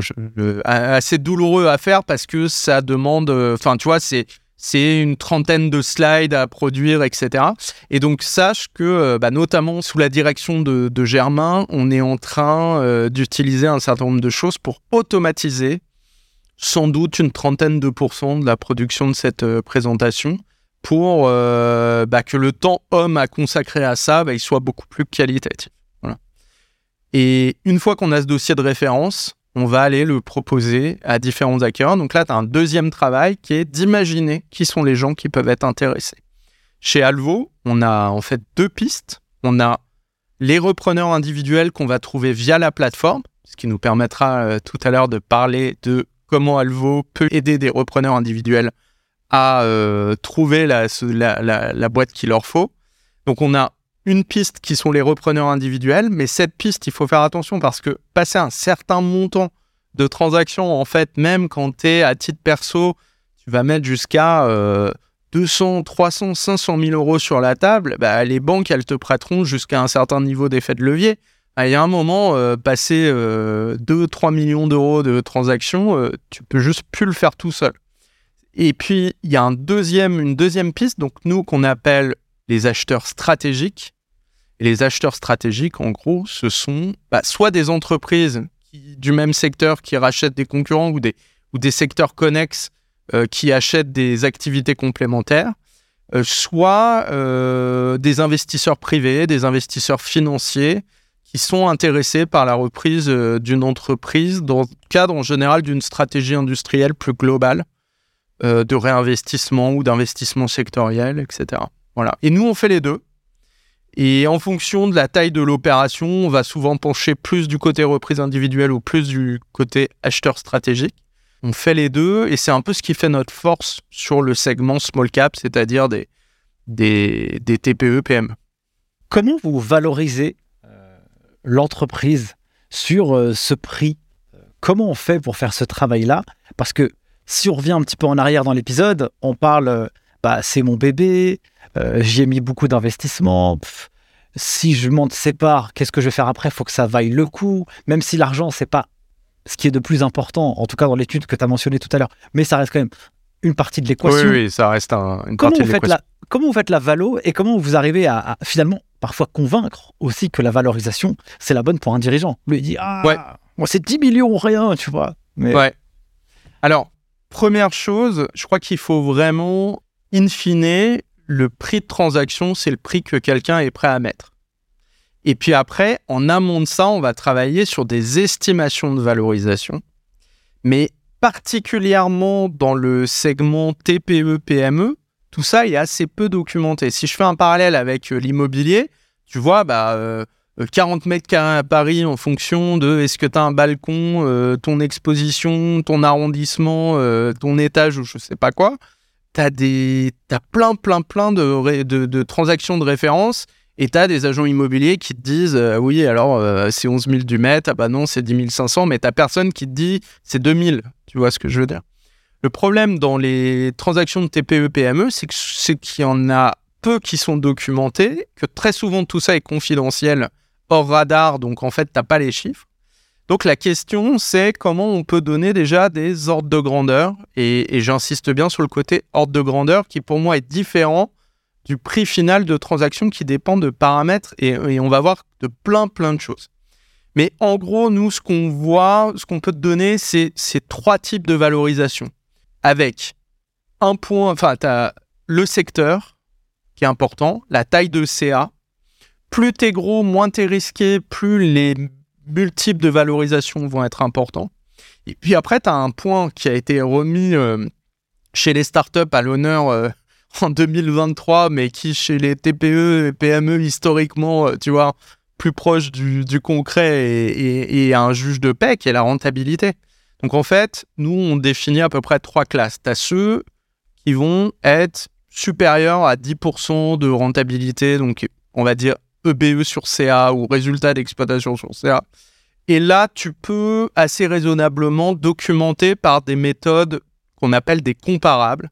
assez douloureux à faire parce que ça demande, enfin, tu vois, c'est c'est une trentaine de slides à produire, etc. Et donc sache que, euh, bah, notamment sous la direction de, Germain, on est en train euh, d'utiliser un certain nombre de choses pour automatiser sans doute une trentaine de pourcents de la production de cette euh, présentation pour bah, que le temps homme à consacrer à ça, bah, il soit beaucoup plus qualitatif. Et une fois qu'on a ce dossier de référence, on va aller le proposer à différents acquéreurs. Donc là, tu as un deuxième travail qui est d'imaginer qui sont les gens qui peuvent être intéressés. Chez Alvo, on a en fait deux pistes. On a les repreneurs individuels qu'on va trouver via la plateforme, ce qui nous permettra euh, tout à l'heure de parler de comment Alvo peut aider des repreneurs individuels à euh, trouver la, boîte qu'il leur faut. Donc on a une piste qui sont les repreneurs individuels, mais cette piste, il faut faire attention parce que passer un certain montant de transactions, en fait, même quand tu es à titre perso, tu vas mettre jusqu'à 200, 300, 500 000 euros sur la table, bah, les banques, elles te prêteront jusqu'à un certain niveau d'effet de levier. Ah, il y a un moment, euh, passer 2-3 millions d'euros de transactions, euh, tu peux juste plus le faire tout seul. Et puis, il y a une deuxième piste, donc nous, qu'on appelle les acheteurs stratégiques. Et les acheteurs stratégiques, en gros, ce sont bah, soit des entreprises du même secteur qui rachètent des concurrents ou des, ou des secteurs connexes euh, qui achètent des activités complémentaires, euh, soit euh, des investisseurs privés, des investisseurs financiers qui sont intéressés par la reprise d'une entreprise dans le cadre en général d'une stratégie industrielle plus globale de réinvestissement ou d'investissement sectoriel, etc. Voilà. Et nous, on fait les deux. Et en fonction de la taille de l'opération, on va souvent pencher plus du côté reprise individuelle ou plus du côté acheteur stratégique. On fait les deux et c'est un peu ce qui fait notre force sur le segment small cap, c'est-à-dire des, des, des, TPE, PME. Comment vous valorisez euh, l'entreprise sur euh, ce prix? Comment on fait pour faire ce travail-là? Parce que si on revient un petit peu en arrière dans l'épisode, on parle, euh, bah, c'est mon bébé, euh, j'y ai mis beaucoup d'investissement. Si je m'en sépare, qu'est-ce que je vais faire après? Il faut que ça vaille le coup. Même si l'argent, c'est pas ce qui est de plus important, en tout cas dans l'étude que tu as mentionné tout à l'heure, mais ça reste quand même une partie de l'équation. Oui, oui, ça reste une partie de l'équation. Comment vous faites la valo et comment vous arrivez à, finalement parfois convaincre aussi que la valorisation, c'est la bonne pour un dirigeant? Lui, il dit Ah, ouais. c'est 10 millions ou rien, tu vois. Mais... Ouais. Alors, première chose, je crois qu'il faut vraiment, in fine, le prix de transaction, c'est le prix que quelqu'un est prêt à mettre. Et puis après, en amont de ça, on va travailler sur des estimations de valorisation. Mais particulièrement dans le segment TPE-PME, tout ça est assez peu documenté. Si je fais un parallèle avec euh, l'immobilier, tu vois, bah, 40 euh, mètres carrés à Paris en fonction de est-ce que tu as un balcon, euh, ton exposition, ton arrondissement, ton étage ou je sais pas quoi. T'as des as plein plein plein de, de, transactions de référence et tu as des agents immobiliers qui te disent euh, oui alors euh, c'est 11 000 du mètre ah bah non c'est 10 500 mais t'as personne qui te dit c'est 2000 tu vois ce que je veux dire? Le problème dans les transactions de TPE PME c'est c'est qu'il y en a peu qui sont documentés que très souvent tout ça est confidentiel hors radar donc en fait t'as pas les chiffres donc la question, c'est comment on peut donner déjà des ordres de grandeur. Et, j'insiste bien sur le côté ordre de grandeur qui pour moi est différent du prix final de transaction qui dépend de paramètres et, on va voir de plein plein de choses. Mais en gros, nous, ce qu'on voit, ce qu'on peut te donner, c'est ces trois types de valorisation. Avec un point, enfin, tu as le secteur qui est important, la taille de CA. Plus t'es gros, moins t'es risqué, plus les multiples de valorisation vont être importants. Et puis après, tu as un point qui a été remis euh, chez les startups à l'honneur euh, en 2023, mais qui chez les TPE et PME historiquement, euh, tu vois, plus proche du, concret et, et, un juge de paix qui est la rentabilité. Donc en fait, nous, on définit à peu près trois classes. Tu as ceux qui vont être supérieurs à 10% de rentabilité, donc on va dire EBE sur CA ou résultat d'exploitation sur CA. Et là, tu peux assez raisonnablement documenter par des méthodes qu'on appelle des comparables.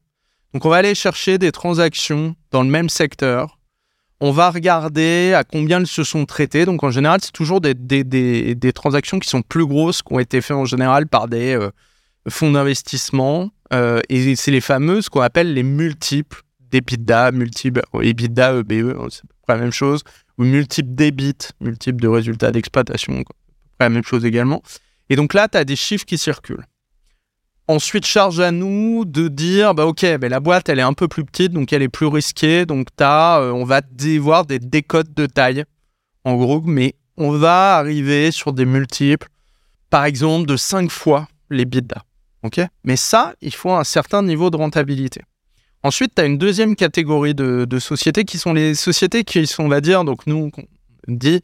Donc, on va aller chercher des transactions dans le même secteur. On va regarder à combien elles se sont traitées. Donc, en général, c'est toujours des, des, transactions qui sont plus grosses, qui ont été faites en général par des euh, fonds d'investissement. Euh, et c'est les fameuses qu'on appelle les multiples d'EBITDA, multiples EBITDA, EBE, e, c'est la même chose ou multiples débits, multiples de résultats d'exploitation, la même chose également. Et donc là, tu as des chiffres qui circulent. Ensuite, charge à nous de dire, bah ok, bah la boîte, elle est un peu plus petite, donc elle est plus risquée, donc as, euh, on va devoir des décodes de taille, en gros, mais on va arriver sur des multiples, par exemple, de 5 fois les bidas. ok? Mais ça, il faut un certain niveau de rentabilité. Ensuite, tu as une deuxième catégorie de, sociétés qui sont les sociétés qui sont, on va dire, donc nous, on dit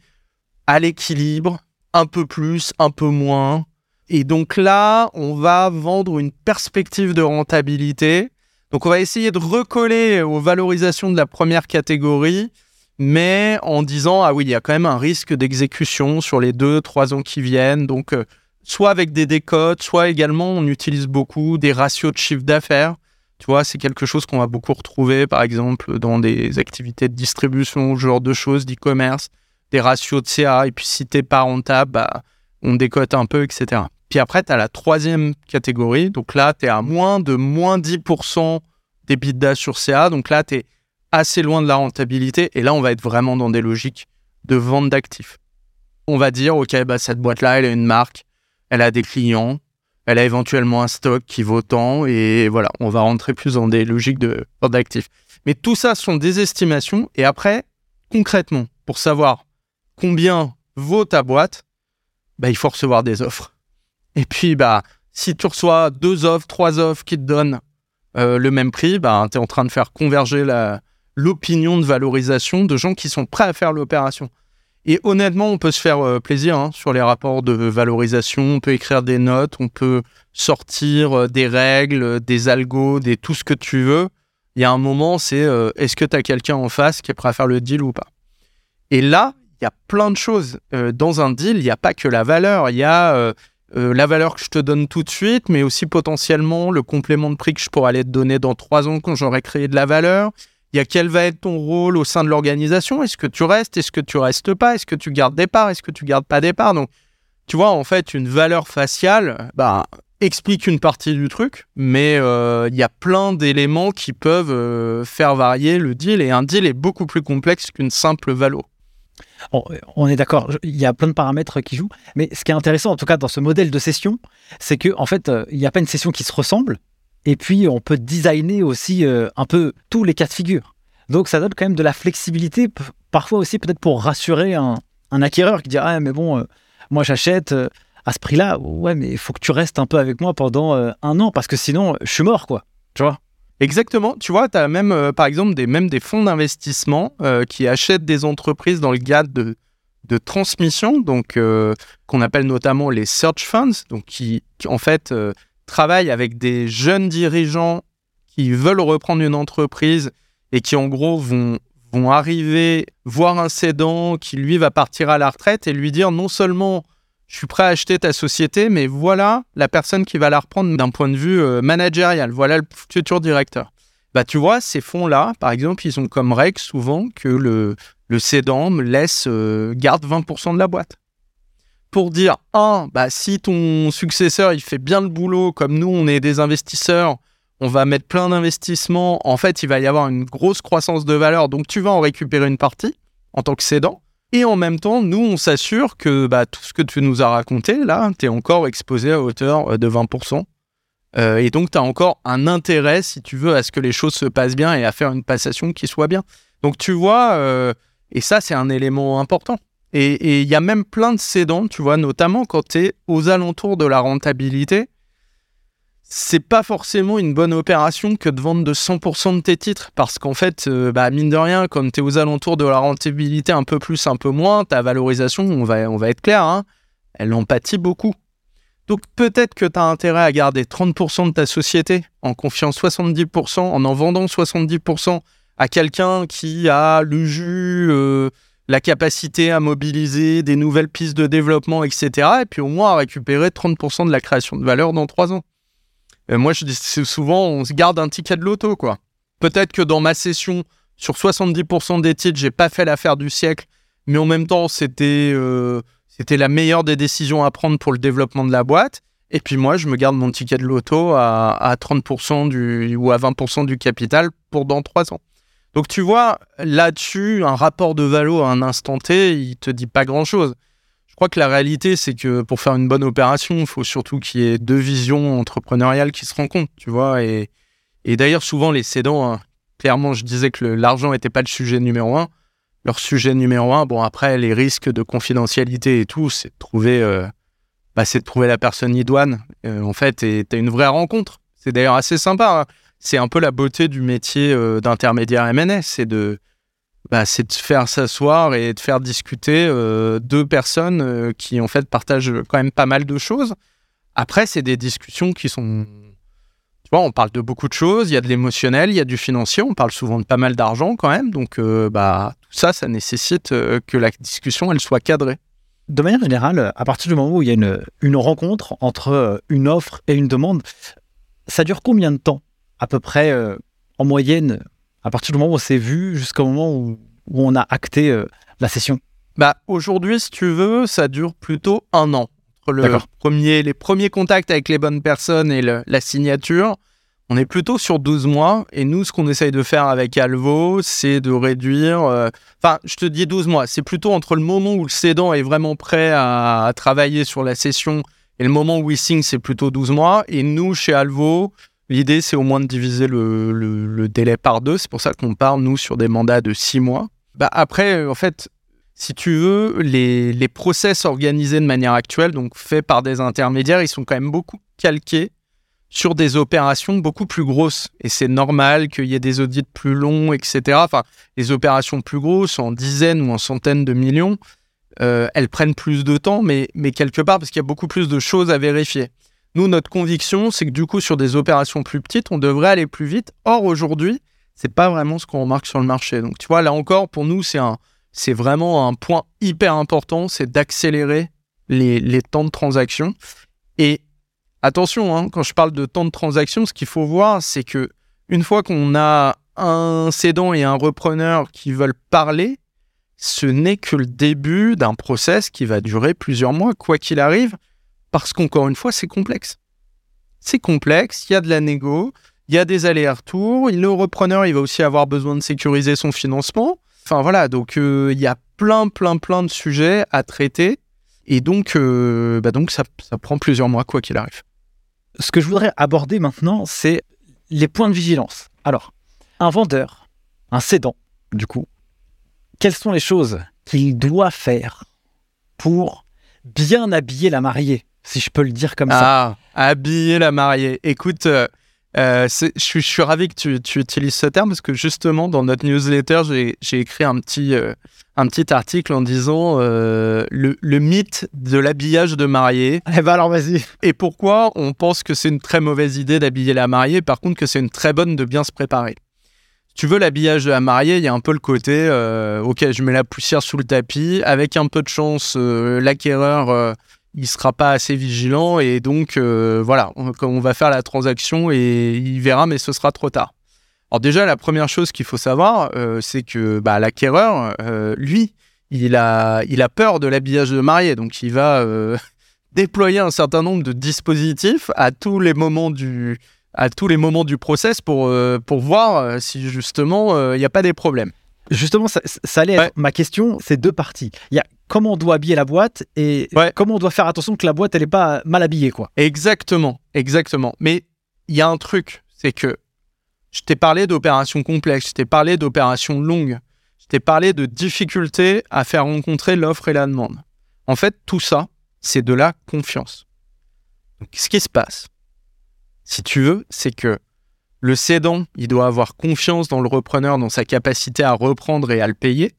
à l'équilibre, un peu plus, un peu moins. Et donc là, on va vendre une perspective de rentabilité. Donc on va essayer de recoller aux valorisations de la première catégorie, mais en disant ah oui, il y a quand même un risque d'exécution sur les deux, trois ans qui viennent. Donc, euh, soit avec des décotes, soit également on utilise beaucoup des ratios de chiffre d'affaires. Tu vois, c'est quelque chose qu'on va beaucoup retrouver, par exemple, dans des activités de distribution, ce genre de choses, d'e-commerce, des ratios de CA. Et puis, si t'es pas rentable, bah, on décote un peu, etc. Puis après, tu as la troisième catégorie. Donc là, tu es à moins de moins 10% d'EBITDA sur CA. Donc là, tu es assez loin de la rentabilité. Et là, on va être vraiment dans des logiques de vente d'actifs. On va dire, OK, bah, cette boîte-là, elle a une marque, elle a des clients, elle a éventuellement un stock qui vaut tant. Et voilà, on va rentrer plus dans des logiques d'actifs. Mais tout ça sont des estimations. Et après, concrètement, pour savoir combien vaut ta boîte, bah, il faut recevoir des offres. Et puis, bah, si tu reçois deux offres, trois offres qui te donnent euh, le même prix, bah, tu es en train de faire converger l'opinion de valorisation de gens qui sont prêts à faire l'opération. Et honnêtement, on peut se faire euh, plaisir hein, sur les rapports de valorisation, on peut écrire des notes, on peut sortir euh, des règles, des algos, des tout ce que tu veux. Il y a un moment, c'est euh, est-ce que tu as quelqu'un en face qui est prêt à faire le deal ou pas? Et là, il y a plein de choses. dans un deal, il n'y a pas que la valeur, il y a la valeur que je te donne tout de suite, mais aussi potentiellement le complément de prix que je pourrais aller te donner dans trois ans quand j'aurai créé de la valeur. Il y a quel va être ton rôle au sein de l'organisation? Est-ce que tu restes? Est-ce que tu restes pas? Est-ce que tu gardes des parts? Est-ce que tu gardes pas des parts? Donc, tu vois, en fait, une valeur faciale bah, explique une partie du truc, mais euh, il y a plein d'éléments qui peuvent euh, faire varier le deal. Et un deal est beaucoup plus complexe qu'une simple valo. On, est d'accord, il y a plein de paramètres qui jouent, mais ce qui est intéressant, en tout cas dans ce modèle de session, c'est que en fait, euh, il n'y a pas une session qui se ressemble, et puis, on peut designer aussi euh, un peu tous les cas de figure. Donc, ça donne quand même de la flexibilité, parfois aussi peut-être pour rassurer un, acquéreur qui dit Ah, mais bon, euh, moi j'achète euh, à ce prix-là. Ouais, mais il faut que tu restes un peu avec moi pendant un an parce que sinon, je suis mort, quoi. Tu vois? Exactement. Tu vois, tu as même, par exemple, des, même des fonds d'investissement qui achètent des entreprises dans le cadre de, de transmission, donc qu'on appelle notamment les search funds, donc qui, qui en fait travaille avec des jeunes dirigeants qui veulent reprendre une entreprise et qui en gros vont, vont arriver voir un cédant qui lui va partir à la retraite et lui dire non seulement je suis prêt à acheter ta société, mais voilà la personne qui va la reprendre d'un point de vue euh, managérial, voilà le futur directeur. Bah tu vois, ces fonds-là, par exemple, ils ont comme règle souvent que le, le cédant laisse, euh, garde 20% de la boîte pour dire, un, bah, si ton successeur, il fait bien le boulot, comme nous, on est des investisseurs, on va mettre plein d'investissements, en fait, il va y avoir une grosse croissance de valeur, donc tu vas en récupérer une partie en tant que cédant. Et en même temps, nous, on s'assure que bah, tout ce que tu nous as raconté, là, tu es encore exposé à hauteur euh, de 20%. Euh, et donc, tu as encore un intérêt, si tu veux, à ce que les choses se passent bien et à faire une passation qui soit bien. Donc, tu vois, euh, et ça, c'est un élément important. Et il y a même plein de cédants, tu vois, notamment quand tu es aux alentours de la rentabilité. C'est pas forcément une bonne opération que de vendre de 100% de tes titres parce qu'en fait, euh, bah, mine de rien, quand tu es aux alentours de la rentabilité un peu plus, un peu moins, ta valorisation, on va, on va être clair, hein, elle en pâtit beaucoup. Donc peut-être que tu as intérêt à garder 30% de ta société en confiant 70%, en en vendant 70% à quelqu'un qui a le jus. Euh, la capacité à mobiliser des nouvelles pistes de développement, etc. Et puis au moins à récupérer 30% de la création de valeur dans trois ans. Moi, je dis souvent, on se garde un ticket de loto, quoi. Peut-être que dans ma session, sur 70% des titres, j'ai pas fait l'affaire du siècle, mais en même temps, c'était euh, c'était la meilleure des décisions à prendre pour le développement de la boîte. Et puis moi, je me garde mon ticket de loto à, à 30% du, ou à 20% du capital pour dans trois ans. Donc tu vois, là-dessus, un rapport de valo à un instant T, il te dit pas grand-chose. Je crois que la réalité, c'est que pour faire une bonne opération, il faut surtout qu'il y ait deux visions entrepreneuriales qui se rencontrent, tu vois. Et, d'ailleurs, souvent, les cédants, hein, clairement, je disais que l'argent n'était pas le sujet numéro un. Leur sujet numéro un, bon, après, les risques de confidentialité et tout, c'est de trouver, euh, bah, de trouver la personne idoine, euh, en fait, et tu as une vraie rencontre. C'est d'ailleurs assez sympa. Hein c'est un peu la beauté du métier euh, d'intermédiaire MNS, c'est de, bah, de faire s'asseoir et de faire discuter euh, deux personnes euh, qui en fait partagent quand même pas mal de choses. Après, c'est des discussions qui sont, Tu vois, on parle de beaucoup de choses. Il y a de l'émotionnel, il y a du financier. On parle souvent de pas mal d'argent quand même. Donc, bah, tout ça, ça nécessite que la discussion, elle soit cadrée. De manière générale, à partir du moment où il y a une, rencontre entre une offre et une demande, ça dure combien de temps? À peu près, euh, en moyenne, à partir du moment où on s'est vu jusqu'au moment où, où on a acté euh, la session Bah, aujourd'hui, si tu veux, ça dure plutôt un an. Entre le premier, les premiers contacts avec les bonnes personnes et le- la signature, on est plutôt sur 12 mois. Et nous, ce qu'on essaye de faire avec Alvo, c'est de réduire. euh, Enfin, je te dis 12 mois. C'est plutôt entre le moment où le cédant est vraiment prêt à, à travailler sur la session et le moment où il signe, c'est plutôt 12 mois. Et nous, chez Alvo, l'idée, c'est au moins de diviser le, délai par deux. C'est pour ça qu'on part, nous, sur des mandats de 6 mois. Bah, après, en fait, si tu veux, les, process organisés de manière actuelle, donc faits par des intermédiaires, ils sont quand même beaucoup calqués sur des opérations beaucoup plus grosses. Et c'est normal qu'il y ait des audits plus longs, etc. Enfin, les opérations plus grosses, en dizaines ou en centaines de millions, euh, elles prennent plus de temps, mais quelque part, parce qu'il y a beaucoup plus de choses à vérifier. Nous, notre conviction, c'est que du coup, sur des opérations plus petites, on devrait aller plus vite. Or, aujourd'hui, c'est pas vraiment ce qu'on remarque sur le marché. Donc, tu vois, là encore, pour nous, c'est un, c'est vraiment un point hyper important, c'est d'accélérer les, temps de transaction. Et attention, hein, quand je parle de temps de transaction, ce qu'il faut voir, c'est que une fois qu'on a un cédant et un repreneur qui veulent parler, ce n'est que le début d'un process qui va durer plusieurs mois, quoi qu'il arrive, parce qu'encore une fois, c'est complexe. C'est complexe, il y a de la négo, il y a des allers-retours, le repreneur, il va aussi avoir besoin de sécuriser son financement. Enfin voilà, donc euh, il y a plein, plein, plein de sujets à traiter. Et donc, euh, bah donc ça, ça prend plusieurs mois, quoi qu'il arrive. Ce que je voudrais aborder maintenant, c'est les points de vigilance. Alors, un vendeur, un cédant, du coup, quelles sont les choses qu'il doit faire pour bien habiller la mariée, si je peux le dire comme ça Ah, habiller la mariée. Écoute, euh, euh, je suis, je suis ravi que tu, tu utilises ce terme parce que justement, dans notre newsletter, j'ai- écrit un petit, euh, un petit article en disant le, le mythe de l'habillage de mariée Eh ben alors, vas-y. et pourquoi on pense que c'est une très mauvaise idée d'habiller la mariée, par contre que c'est une très bonne de bien se préparer? Tu veux l'habillage de la mariée, il y a un peu le côté, ok, je mets la poussière sous le tapis, avec un peu de chance, l'acquéreur, il sera pas assez vigilant, et donc euh, voilà, on, on va faire la transaction et il verra, mais ce sera trop tard. Alors déjà, la première chose qu'il faut savoir, euh, c'est que bah, l'acquéreur, euh, lui, il a, il a peur de l'habillage de mariée, donc il va déployer un certain nombre de dispositifs à tous les moments du, à tous les moments du process pour, pour voir si justement il n'y a pas des problèmes. Justement, ça, ça allait être Ouais. ma question, c'est deux parties. Il y a comment on doit habiller la boîte et Ouais. comment on doit faire attention que la boîte, elle n'est pas mal habillée, quoi. Exactement, exactement. Mais il y a un truc, c'est que je t'ai parlé d'opérations complexes, je t'ai parlé d'opérations longues, je t'ai parlé de difficultés à faire rencontrer l'offre et la demande. En fait, tout ça, c'est de la confiance. Donc, ce qui se passe, si tu veux, c'est que le cédant, il doit avoir confiance dans le repreneur, dans sa capacité à reprendre et à le payer.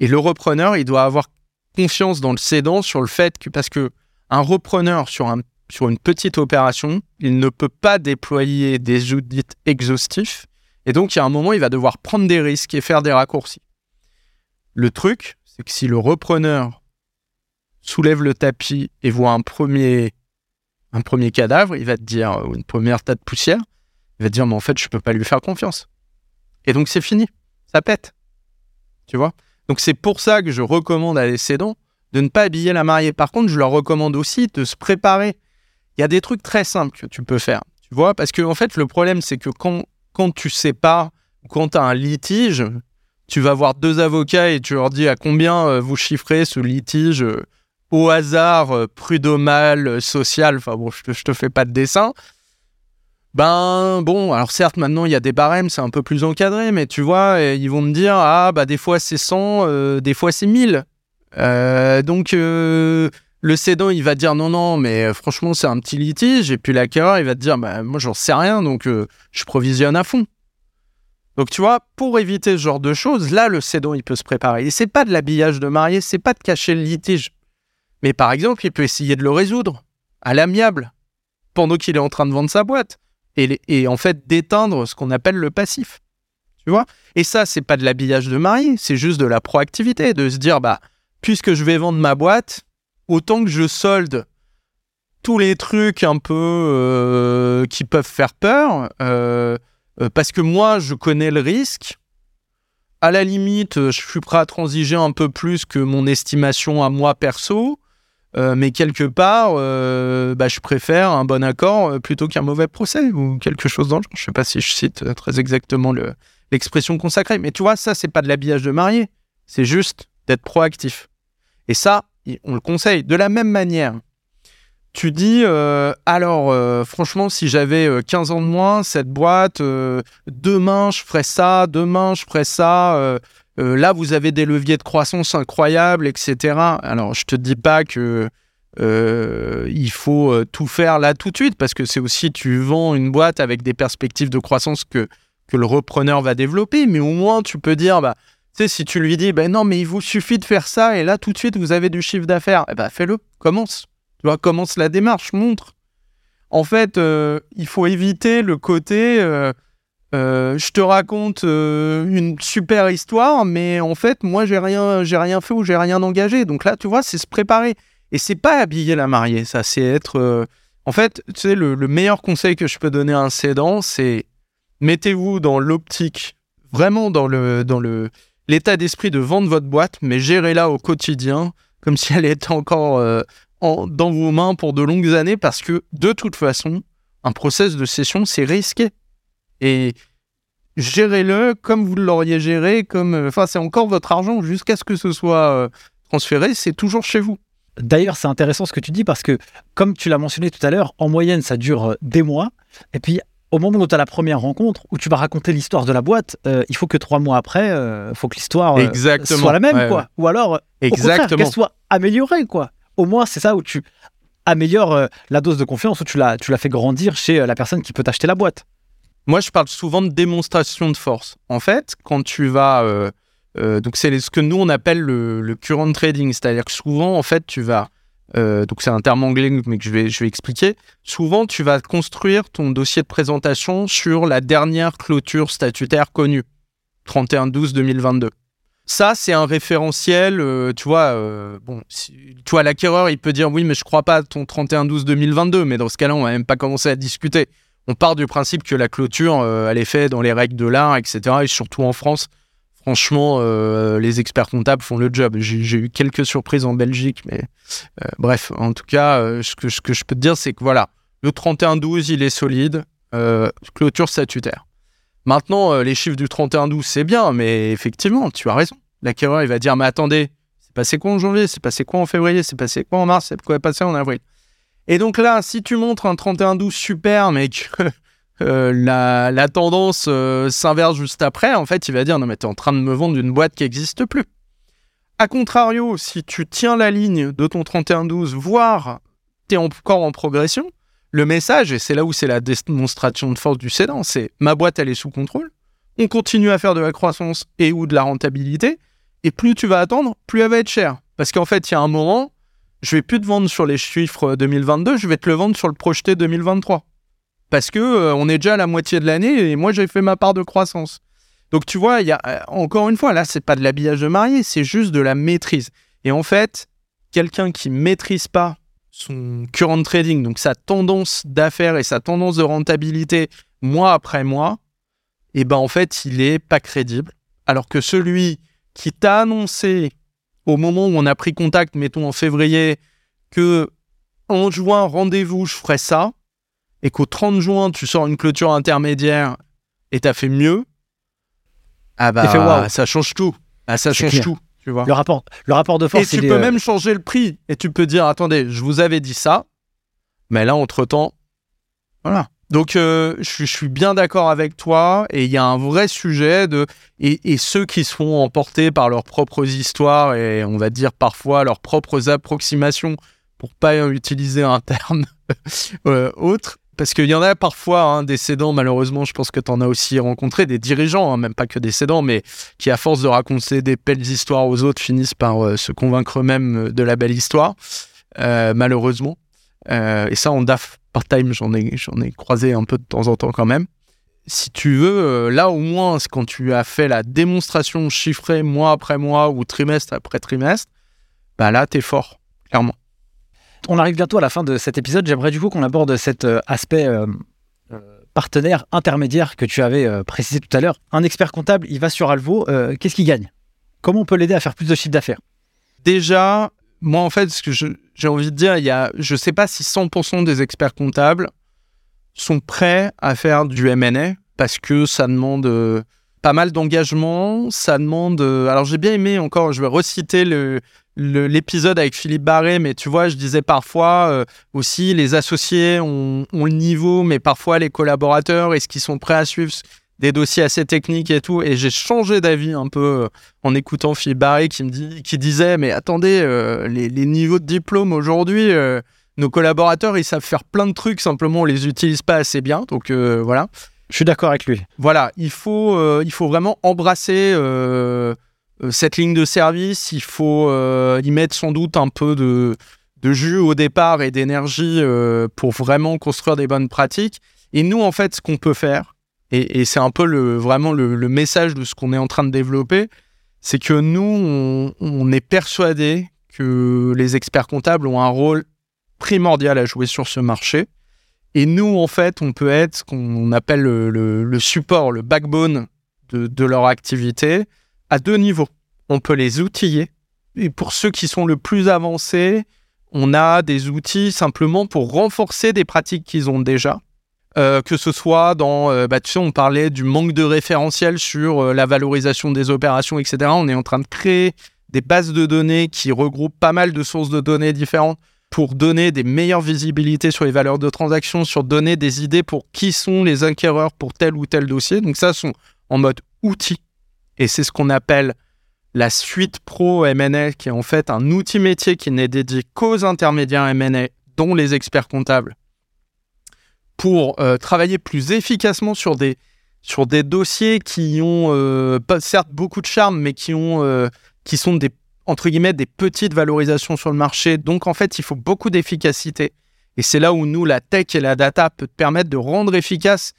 Et le repreneur, il doit avoir confiance dans le cédant sur le fait que, parce que un repreneur sur, un, sur une petite opération, il ne peut pas déployer des audits exhaustifs. Et donc, il y a un moment, il va devoir prendre des risques et faire des raccourcis. Le truc, c'est que si le repreneur soulève le tapis et voit un premier, un premier cadavre, il va te dire, ou une première tas de poussière, il va te dire, mais en fait, je peux pas lui faire confiance. Et donc, c'est fini. Ça pète. Tu vois? Donc, c'est pour ça que je recommande à les cédants de ne pas habiller la mariée. Par contre, je leur recommande aussi de se préparer. Il y a des trucs très simples que tu peux faire. Tu vois Parce que, en fait, le problème, c'est que quand, quand tu pas, quand tu as un litige, tu vas voir deux avocats et tu leur dis à combien euh, vous chiffrez ce litige euh, au hasard, euh, prud'homal, social. Enfin, bon, je je te fais pas de dessin. Ben bon, alors certes maintenant il y a des barèmes, c'est un peu plus encadré, mais tu vois, ils vont me dire ah bah des fois c'est 100, euh, des fois c'est 1000. Euh, donc euh, le cédant il va dire non non mais franchement c'est un petit litige et puis l'acquéreur il va te dire bah moi j'en sais rien donc je provisionne à fond. Donc tu vois, pour éviter ce genre de choses, là le cédant il peut se préparer. Et c'est pas de l'habillage de mariée, c'est pas de cacher le litige. Mais par exemple, il peut essayer de le résoudre à l'amiable pendant qu'il est en train de vendre sa boîte et, en fait d'éteindre ce qu'on appelle le passif. Tu vois? Et ça, c'est pas de l'habillage de mari, c'est juste de la proactivité, de se dire, bah, puisque je vais vendre ma boîte, autant que je solde tous les trucs un peu euh, qui peuvent faire peur, euh, euh, parce que moi, je connais le risque. À la limite, je suis prêt à transiger un peu plus que mon estimation à moi perso. Mais quelque part, bah, je préfère un bon accord plutôt qu'un mauvais procès ou quelque chose dans le genre. Je sais pas si je cite très exactement l'expression consacrée, mais tu vois, ça, c'est pas de l'habillage de marié, c'est juste d'être proactif. Et ça, on le conseille. De la même manière, tu dis, euh, alors euh, franchement, si j'avais 15 euh, ans de moins, cette boîte, demain je ferais ça, demain je ferais ça, là vous avez des leviers de croissance incroyables, etc. Alors je te dis pas que il faut tout faire là tout de suite, parce que c'est aussi, tu vends une boîte avec des perspectives de croissance que, le repreneur va développer, mais au moins tu peux dire, bah, tu si tu lui dis, ben non, mais il vous suffit de faire ça, et là tout de suite vous avez du chiffre d'affaires, eh ben fais-le, commence. Tu vois, commence la démarche, montre. En fait, euh, il faut éviter le côté euh, euh, je te raconte une super histoire, mais en fait, moi, j'ai rien, j'ai rien fait ou j'ai rien engagé. Donc là, tu vois, c'est se préparer. Et c'est pas habiller la mariée, ça, c'est être. En fait, tu sais, le, le, meilleur conseil que je peux donner à un cédant, c'est mettez-vous dans l'optique, vraiment dans le dans le l'état d'esprit de vendre votre boîte, mais gérez-la au quotidien comme si elle était encore dans vos mains pour de longues années parce que de toute façon, un process de cession, c'est risqué. Et gérez-le comme vous l'auriez géré, comme. Euh, enfin, c'est encore votre argent jusqu'à ce que ce soit euh, transféré, c'est toujours chez vous. D'ailleurs, c'est intéressant ce que tu dis parce que, comme tu l'as mentionné tout à l'heure, en moyenne, ça dure euh, des mois. Et puis, au moment où tu as la première rencontre, où tu vas raconter l'histoire de la boîte, il faut que trois mois après, il faut que l'histoire soit la même, quoi. Ou alors, qu'elle soit améliorée, quoi au moins, c'est ça où tu améliores la dose de confiance, où tu la, tu la fais grandir chez la personne qui peut t'acheter la boîte. Moi, je parle souvent de démonstration de force. En fait, quand tu vas. Euh, donc, c'est ce que nous, on appelle le, current trading. C'est-à-dire que souvent, en fait, tu vas. donc, c'est un terme anglais, mais que je vais, je vais expliquer. Souvent, tu vas construire ton dossier de présentation sur la dernière clôture statutaire connue, 31-12-2022. Ça, c'est un référentiel, euh, tu vois, euh, bon, l'acquéreur, il peut dire oui, mais je crois pas à ton 31-12-2022, mais dans ce cas-là, on va même pas commencer à discuter. On part du principe que la clôture, euh, elle est faite dans les règles de l'art, etc. Et surtout en France, franchement, les experts comptables font le job. J'ai eu quelques surprises en Belgique, mais bref, en tout cas, ce que, ce, que, je peux te dire, c'est que voilà, le 31-12, il est solide, clôture statutaire. Maintenant, euh, les chiffres du 31-12, c'est bien, mais effectivement, tu as raison. L'acquéreur, il va dire, mais attendez, c'est passé quoi en janvier? C'est passé quoi en février? C'est passé quoi en mars? C'est quoi passé en avril? Et donc là, si tu montres un 31-12 super, mais que euh, la, tendance euh, s'inverse juste après, en fait, il va dire, non mais tu es en train de me vendre une boîte qui n'existe plus. A contrario, si tu tiens la ligne de ton 31-12, voire tu es encore en progression, le message, et c'est là où c'est la démonstration de force du cédant, c'est ma boîte, elle est sous contrôle, on continue à faire de la croissance et ou de la rentabilité, et plus tu vas attendre, plus elle va être chère. Parce qu'en fait, il y a un moment, je vais plus te vendre sur les chiffres 2022, je vais te le vendre sur le projeté 2023. Parce que euh, on est déjà à la moitié de l'année et moi j'ai fait ma part de croissance. Donc tu vois, il y a euh, encore une fois là, c'est pas de l'habillage de marié, c'est juste de la maîtrise. Et en fait, quelqu'un qui maîtrise pas son current trading, donc sa tendance d'affaires et sa tendance de rentabilité mois après mois, et eh ben en fait, il est pas crédible. Alors que celui qui t'a annoncé au moment où on a pris contact, mettons en février, que en juin, rendez-vous, je ferai ça, et qu'au 30 juin, tu sors une clôture intermédiaire et t'as fait mieux, ah bah, ça change tout. Ah, ça change tout. Le rapport, le rapport de force. Et tu peux même changer le prix. Et tu peux dire, attendez, je vous avais dit ça, mais là, entre-temps, voilà. Donc, euh, je, suis bien d'accord avec toi. Et il y a un vrai sujet de... Et, ceux qui se font emporter par leurs propres histoires et, on va dire, parfois leurs propres approximations, pour pas utiliser un terme euh, autre, parce qu'il y en a parfois hein, des cédants, malheureusement, je pense que tu en as aussi rencontré, des dirigeants, hein, même pas que des cédants, mais qui, à force de raconter des belles histoires aux autres, finissent par euh, se convaincre eux-mêmes de la belle histoire, malheureusement. Et ça, on, part-time, j'en ai, j'en ai croisé un peu de temps en temps quand même. Si tu veux, là au moins, quand tu as fait la démonstration chiffrée mois après mois ou trimestre après trimestre, bah là, t'es fort, clairement. On arrive bientôt à la fin de cet épisode. J'aimerais du coup qu'on aborde cet aspect partenaire intermédiaire que tu avais précisé tout à l'heure. Un expert comptable, il va sur Alvo, qu'est-ce qu'il gagne? Comment on peut l'aider à faire plus de chiffre d'affaires? Déjà, moi, en fait, ce que j'ai envie de dire, il y a, je ne sais pas si 100% des experts comptables sont prêts à faire du M&A parce que ça demande euh, pas mal d'engagement, ça demande... Euh, alors j'ai bien aimé encore, je vais reciter le, l'épisode avec Philippe Barré, mais tu vois, je disais parfois euh, aussi les associés ont, ont, le niveau, mais parfois les collaborateurs, est-ce qu'ils sont prêts à suivre des dossiers assez techniques et tout. Et j'ai changé d'avis un peu euh, en écoutant Philippe Barry qui me dit, qui disait, mais attendez, euh, les, niveaux de diplôme aujourd'hui, euh, nos collaborateurs, ils savent faire plein de trucs, simplement on les utilise pas assez bien. Donc voilà. Je suis d'accord avec lui. Voilà, il faut, il faut vraiment embrasser cette ligne de service. Il faut y mettre sans doute un peu de, de jus au départ et d'énergie pour vraiment construire des bonnes pratiques. Et nous, en fait, ce qu'on peut faire, et, c'est un peu le, vraiment le, message de ce qu'on est en train de développer, c'est que nous, on, est persuadé que les experts comptables ont un rôle primordial à jouer sur ce marché. Et nous, en fait, on peut être ce qu'on appelle le, support, le backbone de, de, leur activité à deux niveaux. On peut les outiller. Et pour ceux qui sont le plus avancés, on a des outils simplement pour renforcer des pratiques qu'ils ont déjà. Euh, que ce soit dans, euh, bah, tu sais, on parlait du manque de référentiel sur euh, la valorisation des opérations, etc. On est en train de créer des bases de données qui regroupent pas mal de sources de données différentes pour donner des meilleures visibilités sur les valeurs de transaction, sur donner des idées pour qui sont les acquéreurs pour tel ou tel dossier. Donc ça, sont en mode outil. Et c'est ce qu'on appelle la suite pro M&A, qui est en fait un outil métier qui n'est dédié qu'aux intermédiaires M&A, dont les experts comptables pour euh, travailler plus efficacement sur des, sur des dossiers qui ont euh, certes beaucoup de charme, mais qui, ont, euh, qui sont des, entre guillemets, des petites valorisations sur le marché. Donc en fait, il faut beaucoup d'efficacité. Et c'est là où nous, la tech et la data peut permettre de rendre efficace